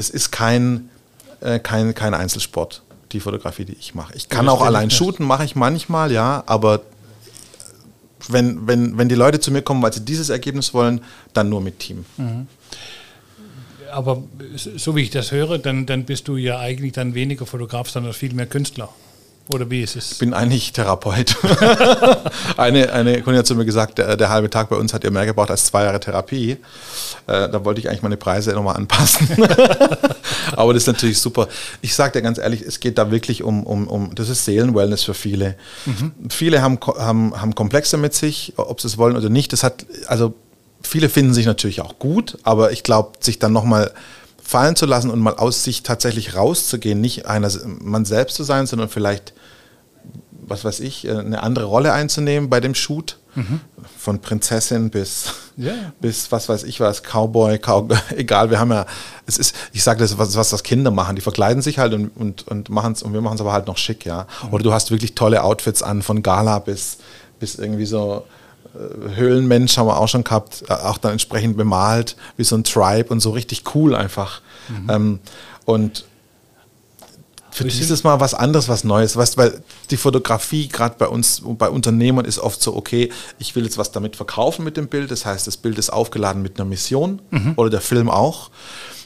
das ist kein, äh, kein, kein Einzelsport, die Fotografie, die ich mache. Ich kann auch allein shooten, mache ich manchmal, ja, aber wenn, wenn, wenn die Leute zu mir kommen, weil sie dieses Ergebnis wollen, dann nur mit Team. Mhm. Aber so wie ich das höre, dann, dann bist du ja eigentlich dann weniger Fotograf, sondern viel mehr Künstler. Oder wie ist es? Ich bin eigentlich Therapeut. eine, eine Kundin hat zu mir gesagt, der, der, halbe Tag bei uns hat ihr mehr gebraucht als zwei Jahre Therapie. Äh, da wollte ich eigentlich meine Preise nochmal anpassen. Aber das ist natürlich super. Ich sage dir ganz ehrlich, es geht da wirklich um, um, um das ist Seelenwellness für viele. Mhm. Viele haben, haben, haben Komplexe mit sich, ob sie es wollen oder nicht. Das hat, also viele finden sich natürlich auch gut, aber ich glaube, sich dann nochmal fallen zu lassen und mal aus sich tatsächlich rauszugehen, nicht einer man selbst zu sein, sondern vielleicht was weiß ich, äh, eine andere Rolle einzunehmen bei dem Shoot. Mhm. Von Prinzessin bis, yeah. bis was weiß ich was, Cowboy, Cowboy, egal, wir haben ja, es ist, ich sage das, was, was das Kinder machen, die verkleiden sich halt und, und, und machen es und wir machen es aber halt noch schick, ja. Mhm. Oder du hast wirklich tolle Outfits an, von Gala bis, bis irgendwie so äh, Höhlenmensch haben wir auch schon gehabt, äh, auch dann entsprechend bemalt, wie so ein Tribe und so richtig cool einfach. Mhm. Ähm, und für dieses Mal was anderes, was Neues, weißt, weil die Fotografie gerade bei uns, bei Unternehmern ist oft so, okay, ich will jetzt was damit verkaufen mit dem Bild, das heißt, das Bild ist aufgeladen mit einer Mission mhm. oder der Film auch.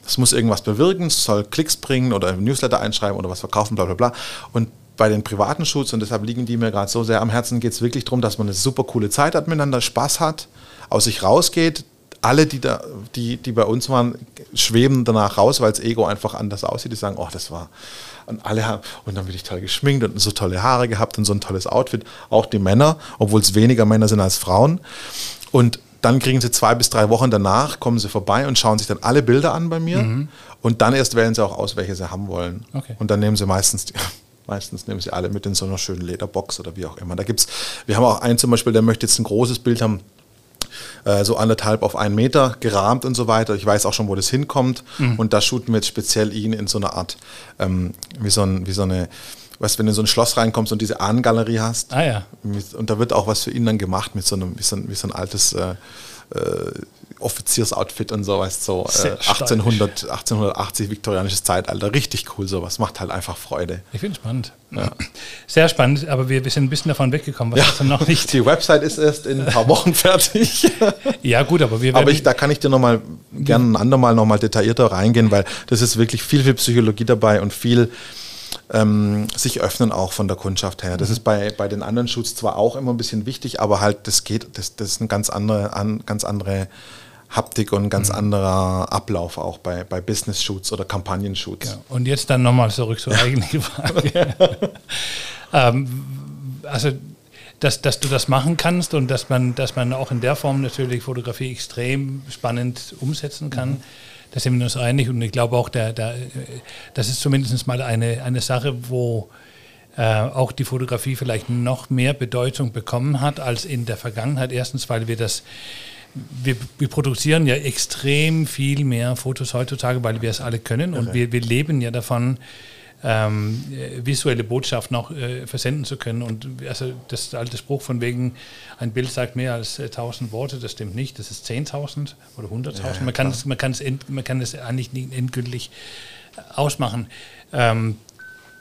Das muss irgendwas bewirken, es soll Klicks bringen oder ein Newsletter einschreiben oder was verkaufen, bla bla bla. Und bei den privaten Shoots, und deshalb liegen die mir gerade so sehr am Herzen, geht es wirklich darum, dass man eine super coole Zeit hat miteinander, Spaß hat, aus sich rausgeht, alle, die, da, die, die bei uns waren, schweben danach raus, weil das Ego einfach anders aussieht. Die sagen, oh, das war. Und alle haben, und dann bin ich toll geschminkt und so tolle Haare gehabt und so ein tolles Outfit. Auch die Männer, obwohl es weniger Männer sind als Frauen. Und dann kriegen sie zwei bis drei Wochen danach, kommen sie vorbei und schauen sich dann alle Bilder an bei mir. Mhm. Und dann erst wählen sie auch aus, welche sie haben wollen. Okay. Und dann nehmen sie meistens die, Meistens nehmen sie alle mit in so einer schönen Lederbox oder wie auch immer. Da gibt's, wir haben auch einen zum Beispiel, der möchte jetzt ein großes Bild haben, äh, so anderthalb auf einen Meter gerahmt und so weiter. Ich weiß auch schon, wo das hinkommt. Mhm. Und da shooten wir jetzt speziell ihn in so einer Art, ähm, wie, so ein, wie so eine, weißt wenn du in so ein Schloss reinkommst und diese Ahnengalerie hast. Ah ja. Und da wird auch was für ihn dann gemacht mit so einem, wie so ein, wie so ein altes äh, Offiziersoutfit und sowas, so äh, 1800, 1880 viktorianisches Zeitalter. Richtig cool, sowas. Macht halt einfach Freude. Ich finde es spannend. Ja. Sehr spannend, aber wir, wir sind ein bisschen davon weggekommen, was ja. noch nicht. Die Website ist erst in ein paar Wochen fertig. ja, gut, aber wir Aber ich, da kann ich dir nochmal gerne ein andermal nochmal detaillierter reingehen, weil das ist wirklich viel, viel Psychologie dabei und viel ähm, sich öffnen auch von der Kundschaft her. Das mhm. ist bei, bei den anderen Shoots zwar auch immer ein bisschen wichtig, aber halt, das geht, das, das ist eine ganz andere, an, ganz andere Haptik und ein ganz mhm. anderer Ablauf auch bei, bei Business-Shoots oder Kampagnen-Shoots. Ja, und jetzt dann nochmal zurück zur eigentlichen Frage. ähm, also, dass, dass du das machen kannst und dass man, dass man auch in der Form natürlich Fotografie extrem spannend umsetzen kann. Mhm. Da sind wir uns einig und ich glaube auch, der, der, das ist zumindest mal eine, eine Sache, wo äh, auch die Fotografie vielleicht noch mehr Bedeutung bekommen hat als in der Vergangenheit. Erstens, weil wir das wir, wir, produzieren ja extrem viel mehr Fotos heutzutage, weil wir es alle können und wir, wir leben ja davon, ähm, visuelle Botschaften auch äh, versenden zu können. Und also das alte Spruch von wegen, ein Bild sagt mehr als äh, 1000 Worte, das stimmt nicht, das ist 10.000 oder 100.000. Ja, man, kann es, man, kann es man kann es eigentlich nicht endgültig ausmachen. Ähm,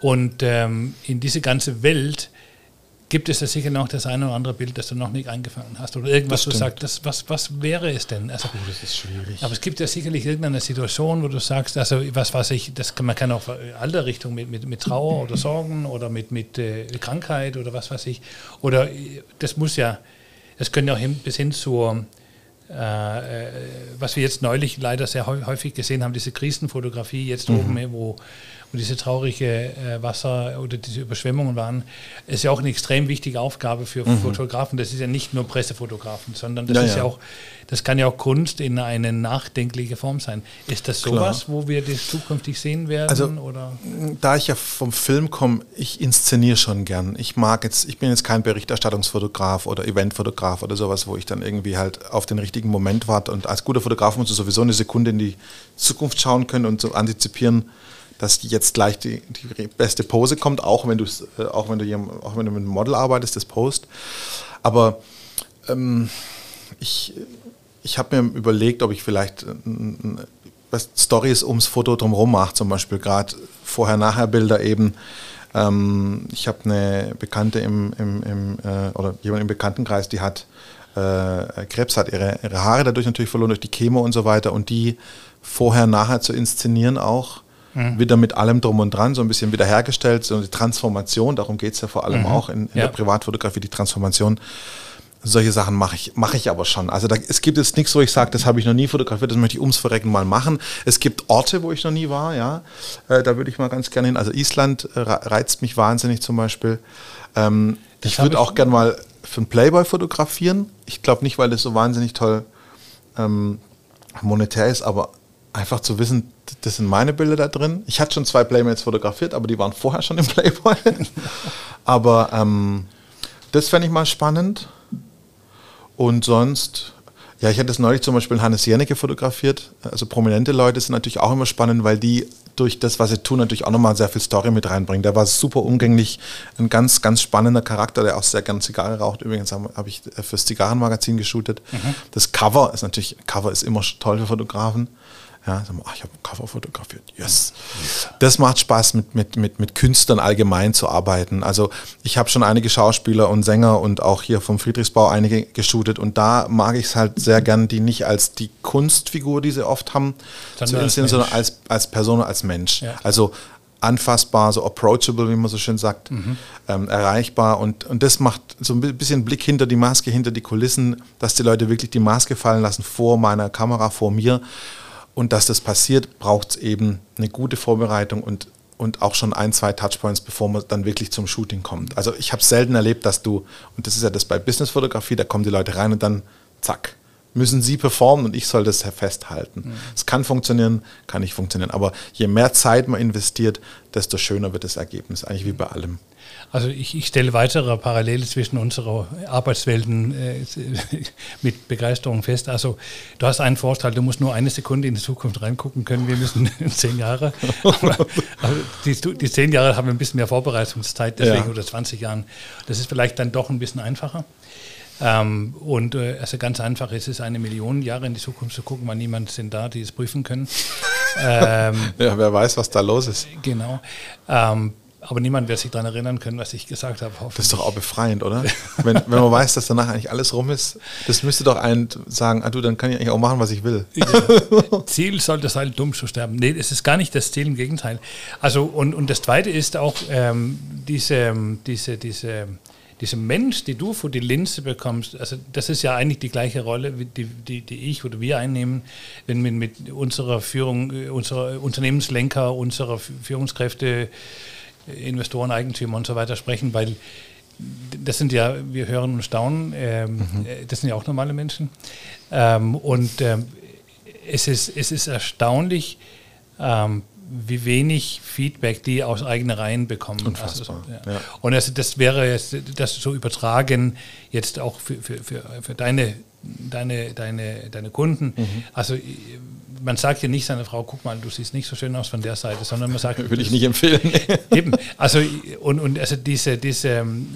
und ähm, in diese ganze Welt gibt es ja sicher noch das eine oder andere Bild, das du noch nicht eingefangen hast oder irgendwas, wo du sagst, das, was, was wäre es denn? Also, oh, das ist schwierig. Aber es gibt ja sicherlich irgendeine Situation, wo du sagst, also was weiß ich, das kann, man kann auch alle Richtungen mit, mit, mit Trauer oder Sorgen oder mit, mit äh, Krankheit oder was weiß ich. Oder äh, das muss ja, das können ja auch hin, bis hin zur äh, äh, was wir jetzt neulich leider sehr häufig gesehen haben, diese Krisenfotografie jetzt mhm. oben, wo, wo diese traurige äh, Wasser oder diese Überschwemmungen waren, ist ja auch eine extrem wichtige Aufgabe für mhm. Fotografen. Das ist ja nicht nur Pressefotografen, sondern das ja, ist ja. ja. auch, das kann ja auch Kunst in eine nachdenkliche Form sein. Ist das sowas, Klar. wo wir das zukünftig sehen werden? Also, oder? da ich ja vom Film komme, ich inszeniere schon gern. Ich mag jetzt, ich bin jetzt kein Berichterstattungsfotograf oder Eventfotograf oder sowas, wo ich dann irgendwie halt auf den richtigen Moment warte. Und als guter Fotograf musst du sowieso eine Sekunde in die Zukunft schauen können und so antizipieren, dass jetzt gleich die, die beste Pose kommt, auch wenn, äh, auch, wenn du, auch wenn du mit einem Model arbeitest, das Post. Aber ähm, ich, ich habe mir überlegt, ob ich vielleicht äh, Stories ums Foto drumherum mache, zum Beispiel gerade Vorher-Nachher-Bilder eben. Ähm, ich habe eine Bekannte im, im, im äh, oder jemand im Bekanntenkreis, die hat äh, Krebs, hat ihre, ihre Haare dadurch natürlich verloren durch die Chemo und so weiter und die vorher-nachher zu inszenieren auch mhm. wieder mit allem drum und dran, so ein bisschen wiederhergestellt, so die Transformation, darum geht es ja vor allem mhm. auch in, in ja. der Privatfotografie, die Transformation. Solche Sachen mache ich, mache ich aber schon. Also da, es gibt jetzt nichts, wo ich sage, das habe ich noch nie fotografiert, das möchte ich ums Verrecken mal machen. Es gibt Orte, wo ich noch nie war, ja. Äh, da würde ich mal ganz gerne hin. Also Island äh, reizt mich wahnsinnig zum Beispiel. Ähm, ich würde auch gerne mal für einen Playboy fotografieren. Ich glaube nicht, weil das so wahnsinnig toll ähm, monetär ist, aber einfach zu wissen, das sind meine Bilder da drin. Ich hatte schon zwei Playmates fotografiert, aber die waren vorher schon im Playboy. aber ähm, das fände ich mal spannend. Und sonst, ja, ich hatte das neulich zum Beispiel Hannes Jennecke fotografiert. Also prominente Leute sind natürlich auch immer spannend, weil die durch das, was sie tun, natürlich auch nochmal sehr viel Story mit reinbringen. Der war super umgänglich, ein ganz, ganz spannender Charakter, der auch sehr gerne Zigarre raucht. Übrigens habe hab ich fürs Zigarrenmagazin geshootet. Mhm. Das Cover ist natürlich, Cover ist immer toll für Fotografen. Ja, ach, ich habe ein Cover fotografiert. Yes. Das macht Spaß, mit, mit, mit, mit Künstlern allgemein zu arbeiten. Also ich habe schon einige Schauspieler und Sänger und auch hier vom Friedrichsbau einige geshootet und da mag ich es halt sehr gern, die nicht als die Kunstfigur, die sie oft haben, Dann zu inszenieren, sondern als, als Person, als Mensch. Ja. Also anfassbar, so approachable, wie man so schön sagt, mhm. ähm, erreichbar. Und, und das macht so ein bisschen Blick hinter die Maske, hinter die Kulissen, dass die Leute wirklich die Maske fallen lassen vor meiner Kamera, vor mir und dass das passiert, braucht es eben eine gute Vorbereitung und, und auch schon ein, zwei Touchpoints, bevor man dann wirklich zum Shooting kommt. Also ich habe selten erlebt, dass du, und das ist ja das bei Businessfotografie, da kommen die Leute rein und dann zack, müssen sie performen und ich soll das festhalten. Mhm. Es mhm. kann funktionieren, kann nicht funktionieren. Aber je mehr Zeit man investiert, desto schöner wird das Ergebnis, eigentlich wie bei allem. Also ich, ich stelle weitere Parallele zwischen unserer Arbeitswelten äh, mit Begeisterung fest. Also du hast einen Vorteil, du musst nur eine Sekunde in die Zukunft reingucken können. Wir müssen zehn Jahre. Aber, aber die, die, zehn Jahre haben wir ein bisschen mehr Vorbereitungszeit, deswegen ja. oder 20 Jahren. Das ist vielleicht dann doch ein bisschen einfacher. Ähm, und äh, also ganz einfach ist es, eine Million Jahre in die Zukunft zu gucken, weil niemand sind da, die es prüfen können. ähm, ja, wer weiß, was da los ist. Genau. Ähm, aber niemand wird sich daran erinnern können, was ich gesagt habe. Das ist doch auch befreiend, oder? wenn, wenn man weiß, dass danach eigentlich alles rum ist, das müsste doch einen sagen, ah du, dann kann ich eigentlich auch machen, was ich will. Ja. Ziel sollte sein, dumm zu sterben. Nee, es ist gar nicht das Ziel, im Gegenteil. Also, und, und das Zweite ist auch ähm, diese, diese, diese, diese Mensch, die du vor die Linse bekommst, also das ist ja eigentlich die gleiche Rolle, die, die, die ich oder wir einnehmen, wenn wir mit unserer Führung, äh, unserer Unternehmenslenker, unserer Führungskräfte Investoren, Eigentümer und so weiter sprechen, weil das sind ja, wir hören und staunen, ähm, mhm. Äh, das sind ja auch normale Menschen. Ähm, und ähm, es, ist, es ist erstaunlich, ähm, wie wenig Feedback die aus eigenen Reihen bekommen. Unfassbar. Also, ja. Ja. Und das, das wäre jetzt, das so übertragen jetzt auch für, für, für, für deine, deine, deine, deine Kunden. Mhm. Also man sagt ja nicht seiner Frau, guck mal, du siehst nicht so schön aus von der Seite, sondern man sagt. Würde ich nicht empfehlen. eben. Also, und, und also diese, diese, ähm,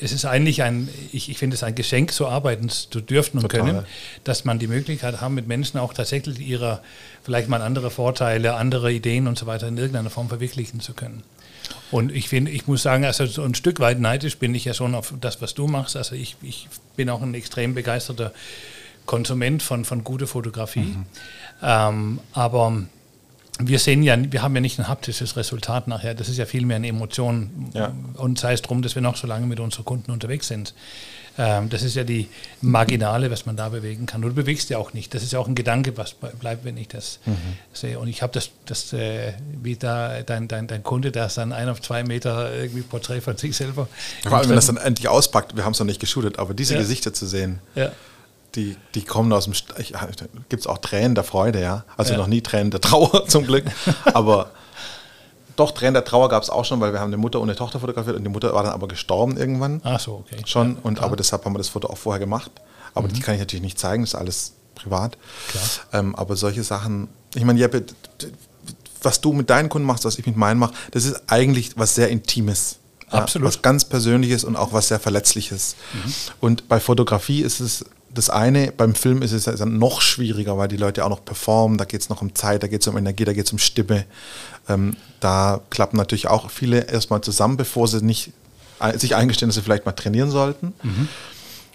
es ist eigentlich ein, ich, ich finde es ein Geschenk, so arbeiten zu dürfen und Total. können, dass man die Möglichkeit haben, mit Menschen auch tatsächlich ihrer, vielleicht mal andere Vorteile, andere Ideen und so weiter in irgendeiner Form verwirklichen zu können. Und ich finde, ich muss sagen, also so ein Stück weit neidisch bin ich ja schon auf das, was du machst. Also ich, ich bin auch ein extrem begeisterter Konsument von, von guter Fotografie. Mhm. Ähm, aber wir sehen ja, wir haben ja nicht ein haptisches Resultat nachher, das ist ja vielmehr eine Emotion. Ja. Und sei es darum, dass wir noch so lange mit unseren Kunden unterwegs sind. Ähm, das ist ja die Marginale, was man da bewegen kann. Du bewegst ja auch nicht. Das ist ja auch ein Gedanke, was bleibt, wenn ich das mhm. sehe. Und ich habe das, das äh, wie da dein, dein, dein Kunde, der ist dann ein auf zwei Meter irgendwie Porträt von sich selber. Vor allem, wenn das dann endlich auspackt, wir haben es noch nicht geshootet, aber diese ja. Gesichter zu sehen. Ja die, die kommen aus dem, gibt es auch Tränen der Freude, ja. Also ja. noch nie Tränen der Trauer zum Glück. Aber doch, Tränen der Trauer gab es auch schon, weil wir haben eine Mutter und eine Tochter fotografiert und die Mutter war dann aber gestorben irgendwann. Ach so, okay. Schon, und aber deshalb haben wir das Foto auch vorher gemacht. Aber mhm. die kann ich natürlich nicht zeigen, das ist alles privat. Ähm, aber solche Sachen, ich meine, Jeppe, was du mit deinen Kunden machst, was ich mit meinen mache, das ist eigentlich was sehr Intimes. Absolut. was ganz Persönliches und auch was sehr Verletzliches. Mhm. Und bei Fotografie ist es das eine, beim Film ist es also noch schwieriger, weil die Leute auch noch performen, da geht es noch um Zeit, da geht es um Energie, da geht es um Stimme. Ähm, da klappen natürlich auch viele erstmal zusammen, bevor sie nicht sich eingestehen, dass sie vielleicht mal trainieren sollten. Mhm.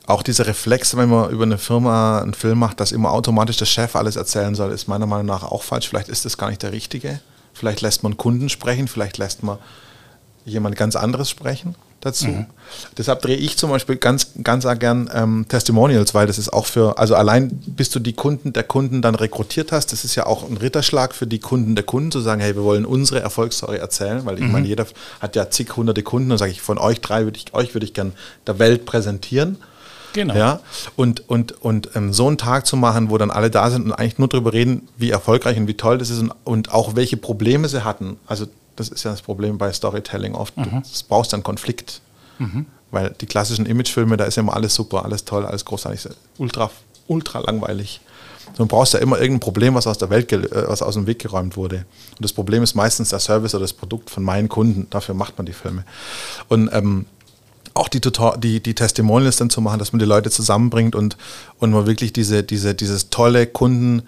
Auch dieser Reflex, wenn man über eine Firma einen Film macht, dass immer automatisch der Chef alles erzählen soll, ist meiner Meinung nach auch falsch. Vielleicht ist das gar nicht der Richtige. Vielleicht lässt man Kunden sprechen, vielleicht lässt man jemand ganz anderes sprechen dazu. Mhm. Deshalb drehe ich zum Beispiel ganz, ganz gern ähm, Testimonials, weil das ist auch für, also allein bis du die Kunden der Kunden dann rekrutiert hast, das ist ja auch ein Ritterschlag für die Kunden der Kunden zu sagen, hey, wir wollen unsere Erfolgsstory erzählen, weil ich mhm. meine, jeder hat ja zig hunderte Kunden und sage ich, von euch drei würde ich, euch würde ich gern der Welt präsentieren. Genau. Ja, und und, und ähm, so einen Tag zu machen, wo dann alle da sind und eigentlich nur darüber reden, wie erfolgreich und wie toll das ist und, und auch welche Probleme sie hatten. Also das ist ja das Problem bei Storytelling oft. Mhm. Du brauchst dann Konflikt. Mhm. Weil die klassischen Imagefilme, da ist ja immer alles super, alles toll, alles großartig, ultra, ultra langweilig. Du brauchst ja immer irgendein Problem, was aus der Welt, äh, was aus dem Weg geräumt wurde. Und das Problem ist meistens der Service oder das Produkt von meinen Kunden. Dafür macht man die Filme. Und ähm, auch die, die, die Testimonials dann zu machen, dass man die Leute zusammenbringt und, und man wirklich diese, diese, dieses tolle Kunden,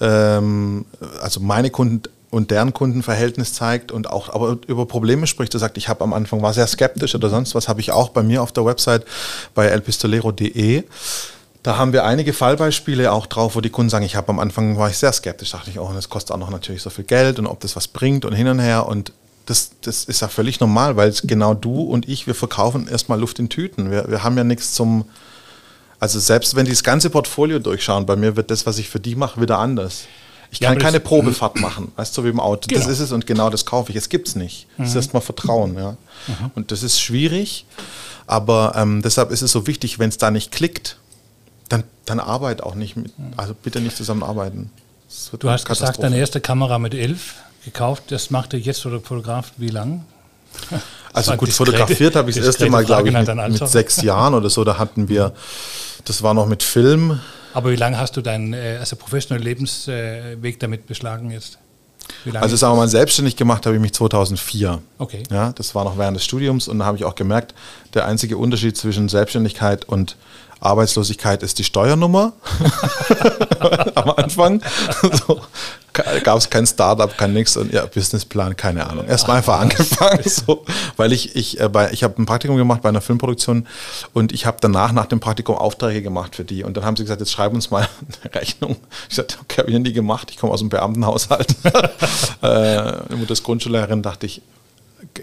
ähm, also meine Kunden und deren Kundenverhältnis zeigt und auch aber über Probleme spricht. Er sagt, ich habe am Anfang war sehr skeptisch oder sonst was, habe ich auch bei mir auf der Website bei elpistolero.de. Da haben wir einige Fallbeispiele auch drauf, wo die Kunden sagen, ich habe am Anfang war ich sehr skeptisch, dachte ich, oh, das kostet auch noch natürlich so viel Geld und ob das was bringt und hin und her und das, das ist ja völlig normal, weil genau du und ich, wir verkaufen erstmal Luft in Tüten. Wir, wir haben ja nichts zum, also selbst wenn die das ganze Portfolio durchschauen, bei mir wird das, was ich für die mache, wieder anders. Ich kann ja, keine Probefahrt machen, weißt du, wie im Auto. Genau. Das ist es und genau das kaufe ich. Es gibt es nicht. Mhm. Das ist erstmal Vertrauen. Ja. Mhm. Und das ist schwierig, aber ähm, deshalb ist es so wichtig, wenn es da nicht klickt, dann, dann arbeit auch nicht mit, also bitte nicht zusammenarbeiten. Du hast gesagt, deine erste Kamera mit 11 gekauft, das machte jetzt oder Fotograf wie lang? Also gut, diskrete, fotografiert habe ich das erste Mal, glaube ich, mit, mit, sechs Jahren oder so. Da hatten wir, das war noch mit Film, aber wie lange hast du deinen äh, also professionellen Lebensweg damit beschlagen jetzt? Also sagen wir mal, selbstständig gemacht habe ich mich 2004. Okay. Ja, das war noch während des Studiums und da habe ich auch gemerkt, der einzige Unterschied zwischen Selbstständigkeit und Arbeitslosigkeit ist die Steuernummer am Anfang. so, gab es kein Startup, kein nix und ja, Businessplan, keine Ahnung. Erstmal einfach angefangen, so, weil ich, ich, äh, bei, ich habe ein Praktikum gemacht bei einer Filmproduktion und ich habe danach nach dem Praktikum Aufträge gemacht für die und dann haben sie gesagt, jetzt schreib uns mal eine Rechnung. Ich sagte, okay, habe ich nie gemacht, ich komme aus einem Beamtenhaushalt. äh, Mutter ist Grundschullehrerin, dachte ich,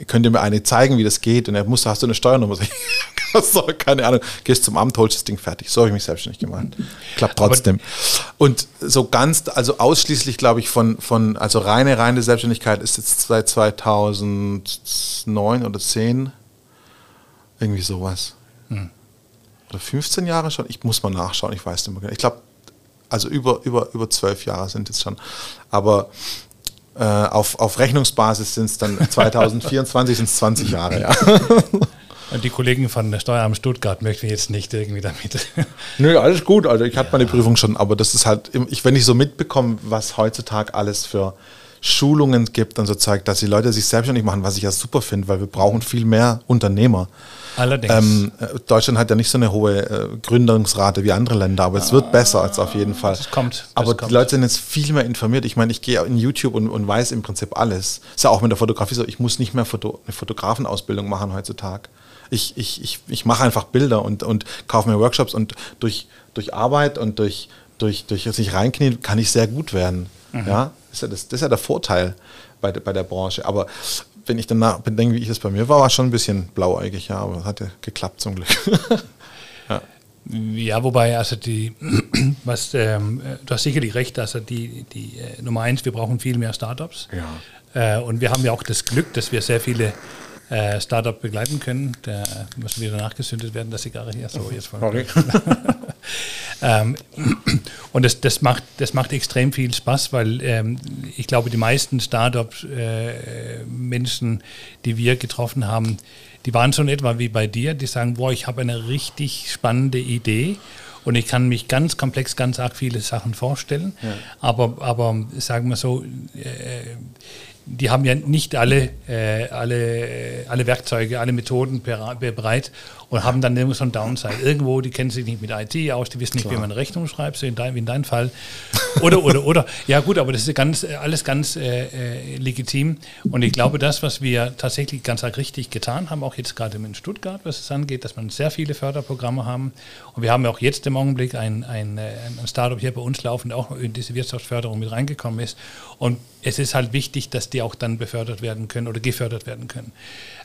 könnt ihr mir eine zeigen, wie das geht? Und er musste, hast du eine Steuernummer? so, keine Ahnung. Gehst zum Amt, holst das Ding fertig. So habe ich mich selbstständig gemacht. Klappt trotzdem. Und so ganz, also ausschließlich, glaube ich, von, von, also reine, reine Selbstständigkeit ist jetzt seit 2009 oder 10 irgendwie sowas. Hm. Oder 15 Jahre schon? Ich muss mal nachschauen, ich weiß nicht mehr genau. Ich glaube, also über, über, über zwölf Jahre sind es schon. Aber Äh, auf, auf Rechnungsbasis sind es dann 2024 sind es 20 Jahre, ja. Und die Kollegen von der Steueramt Stuttgart möchten jetzt nicht irgendwie damit. Nö, alles gut. Also ich hatte ja. meine Prüfung schon, aber das ist halt, ich, wenn ich so mitbekomme, was heutzutage alles für Schulungen gibt und so zeigt, dass die Leute sich selbstständig machen, was ich ja super finde, weil wir brauchen viel mehr Unternehmer. Allerdings. Ähm, Deutschland hat ja nicht so eine hohe äh, Gründungsrate wie andere Länder, aber es wird besser als auf jeden Fall. Das kommt. Das aber kommt. die Leute sind jetzt viel mehr informiert. Ich meine, ich gehe in YouTube und, und, weiß im Prinzip alles. Ist ja auch mit der Fotografie so, ich muss nicht mehr Foto, eine Fotografenausbildung machen heutzutage. Ich, ich, ich, ich mache einfach Bilder und, und kaufe mir Workshops und durch, durch Arbeit und durch, durch, durch sich reinknien kann ich sehr gut werden. Mhm. Ja, das ist ja, das, das ist ja der Vorteil bei, bei der Branche. Aber wenn ich danach bedenke, wie ich das bei mir war, war es schon ein bisschen blauäugig, ja, aber es hat ja geklappt zum Glück. ja. ja. wobei, also die, was, ähm, du hast sicherlich recht, also die, die äh, Nummer eins, wir brauchen viel mehr Startups. Ja. Äh, und wir haben ja auch das Glück, dass wir sehr viele äh, Startup begleiten können. Da müssen wieder nachgesündet werden, das Zigarre hier. So, jetzt Sorry. ähm, und das, das, macht, das macht extrem viel Spaß, weil ähm, ich glaube, die meisten Startup-Menschen, äh, die wir getroffen haben, die waren schon etwa wie bei dir, die sagen, boah, ich habe eine richtig spannende Idee und ich kann mich ganz komplex, ganz arg viele Sachen vorstellen. Ja. Aber, aber sagen wir so, äh, die haben ja nicht alle, äh, alle, alle Werkzeuge, alle Methoden bereit und haben dann immer so ein Downside. Irgendwo, die kennen sich nicht mit IT aus, die wissen nicht, Klar. wie man eine Rechnung schreibt, so in dein, wie in deinem Fall. Oder, oder, oder. Ja gut, aber das ist ganz, alles ganz äh, äh, legitim. Und ich glaube, das, was wir tatsächlich ganz richtig getan haben, auch jetzt gerade in Stuttgart, was es angeht, dass man sehr viele Förderprogramme haben. Und wir haben ja auch jetzt im Augenblick ein, ein, äh, ein Startup hier bei uns laufen, der auch in diese Wirtschaftsförderung mit reingekommen ist. Und es ist halt wichtig, dass die auch dann befördert werden können oder gefördert werden können.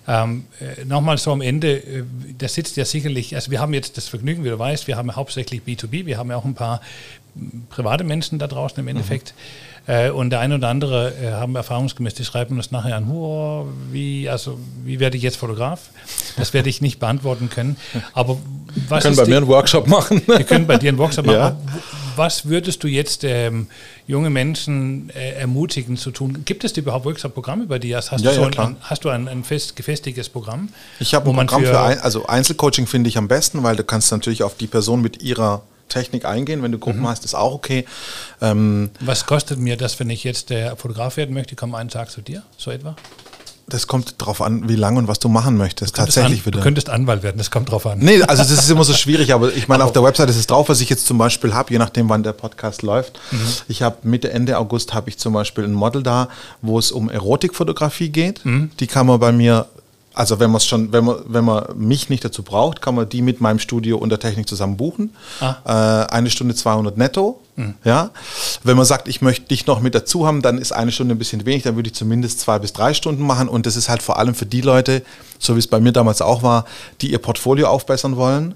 Ähm, äh, Nochmal so am Ende, äh, da sitzt ja sicherlich, also wir haben jetzt das Vergnügen, wie du weißt, wir haben hauptsächlich B2B, wir haben ja auch ein paar private Menschen da draußen im Endeffekt. Mhm. Äh, und der eine oder andere äh, haben erfahrungsgemäß, die schreiben uns nachher an, oh, wie, also, wie werde ich jetzt Fotograf? Das werde ich nicht beantworten können. Aber was wir können bei mir einen Workshop machen. Wir können bei dir einen Workshop machen. Was würdest du jetzt ähm, junge Menschen äh, ermutigen zu tun? Gibt es überhaupt Workshop-Programme bei dir? Hast, ja, du, so ja, ein, hast du ein, ein fest, gefestigtes Programm? Ich habe ein Programm für, für ein, also Einzelcoaching finde ich am besten, weil du kannst natürlich auf die Person mit ihrer Technik eingehen. Wenn du Gruppen mhm. hast, ist auch okay. Ähm, Was kostet mir das, wenn ich jetzt der Fotograf werden möchte? Komm einen Tag zu dir, so etwa? Das kommt darauf an, wie lange und was du machen möchtest. Du Tatsächlich an, wieder. Du könntest Anwalt werden, das kommt drauf an. Nee, also das ist immer so schwierig, aber ich meine, auf der Website ist es drauf, was ich jetzt zum Beispiel habe, je nachdem, wann der Podcast läuft. Mhm. Ich habe Mitte, Ende August habe ich zum Beispiel ein Model da, wo es um Erotikfotografie geht. Mhm. Die kann man bei mir also wenn man es schon, wenn man, wenn man mich nicht dazu braucht, kann man die mit meinem Studio und der Technik zusammen buchen. Ah. Äh, eine Stunde 200 netto. Mhm. Ja. Wenn man sagt, ich möchte dich noch mit dazu haben, dann ist eine Stunde ein bisschen wenig, dann würde ich zumindest zwei bis drei Stunden machen. Und das ist halt vor allem für die Leute, so wie es bei mir damals auch war, die ihr Portfolio aufbessern wollen.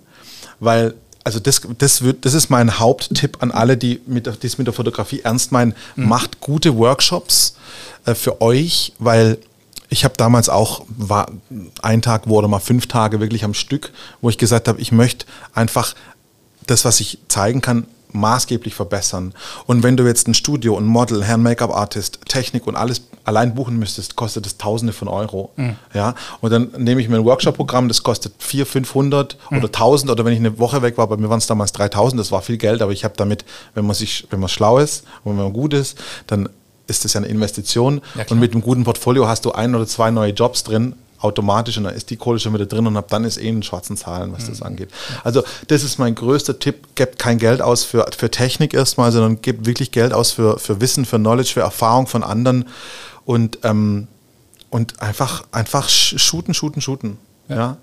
Weil also das, das, wird, das ist mein Haupttipp an alle, die mit, die es mit der Fotografie ernst meinen. Mhm. Macht gute Workshops äh, für euch, weil ich habe damals auch, war ein Tag wurde mal fünf Tage wirklich am Stück, wo ich gesagt habe, ich möchte einfach das, was ich zeigen kann, maßgeblich verbessern. Und wenn du jetzt ein Studio, ein Model, Herrn Make-up-Artist, Technik und alles allein buchen müsstest, kostet es Tausende von Euro. Mhm. Ja? Und dann nehme ich mir ein Workshop-Programm, das kostet 400, 500 mhm. oder 1000 oder wenn ich eine Woche weg war, bei mir waren es damals 3000, das war viel Geld, aber ich habe damit, wenn man sich, wenn man schlau ist und wenn man gut ist, dann ist das ja eine Investition. Ja, und mit einem guten Portfolio hast du ein oder zwei neue Jobs drin, automatisch und dann ist die Kohle schon wieder drin und ab dann ist eh in schwarzen Zahlen, was mhm. das angeht. Also das ist mein größter Tipp, gebt kein Geld aus für, für Technik erstmal, sondern gebt wirklich Geld aus für, für Wissen, für Knowledge, für Erfahrung von anderen und, ähm, und einfach, einfach shooten, shooten, shooten. Ja. ja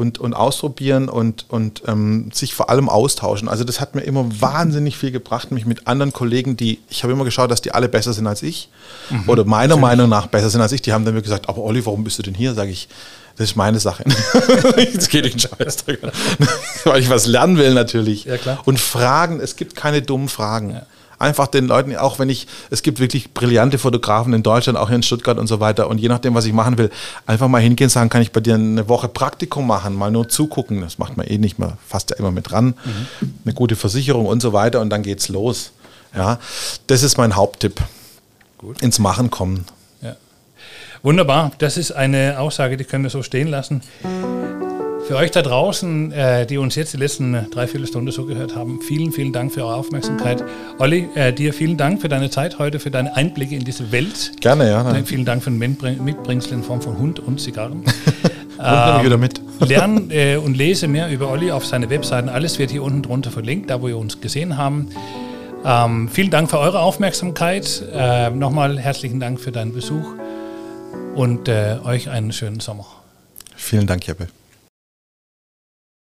und, und ausprobieren und, und ähm, sich vor allem austauschen. Also das hat mir immer wahnsinnig viel gebracht, mich mit anderen Kollegen, die, ich habe immer geschaut, dass die alle besser sind als ich mhm, oder meiner natürlich. Meinung nach besser sind als ich. Die haben dann mir gesagt, aber Olli, warum bist du denn hier? Sage ich, das ist meine Sache. Jetzt geht den Scheiß. Weil ich was lernen will natürlich. Ja, klar. Und Fragen, es gibt keine dummen Fragen. Ja einfach den Leuten, auch wenn ich, es gibt wirklich brillante Fotografen in Deutschland, auch hier in Stuttgart und so weiter. Und je nachdem, was ich machen will, einfach mal hingehen und sagen, kann ich bei dir eine Woche Praktikum machen, mal nur zugucken. Das macht man eh nicht mehr, fasst ja immer mit dran. Mhm. Eine gute Versicherung und so weiter und dann geht's los. Ja, das ist mein Haupttipp. Gut. ins Machen kommen. Ja. Wunderbar, das ist eine Aussage, die können wir so stehen lassen. Für euch da draußen, äh, die uns jetzt die letzten drei, vier Stunden so gehört haben, vielen, vielen Dank für eure Aufmerksamkeit. Olli, äh, dir vielen Dank für deine Zeit heute, für deine Einblicke in diese Welt. Gerne, ja. Dann. Vielen Dank für den Mitbringsel in Form von Hund und Zigarren. ähm, wieder mit. Lern äh, und lese mehr über Olli auf seine Webseiten. Alles wird hier unten drunter verlinkt, da wo ihr uns gesehen haben. Ähm, vielen Dank für eure Aufmerksamkeit. Äh, Nochmal herzlichen Dank für deinen Besuch und äh, euch einen schönen Sommer. Vielen Dank, Jeppe.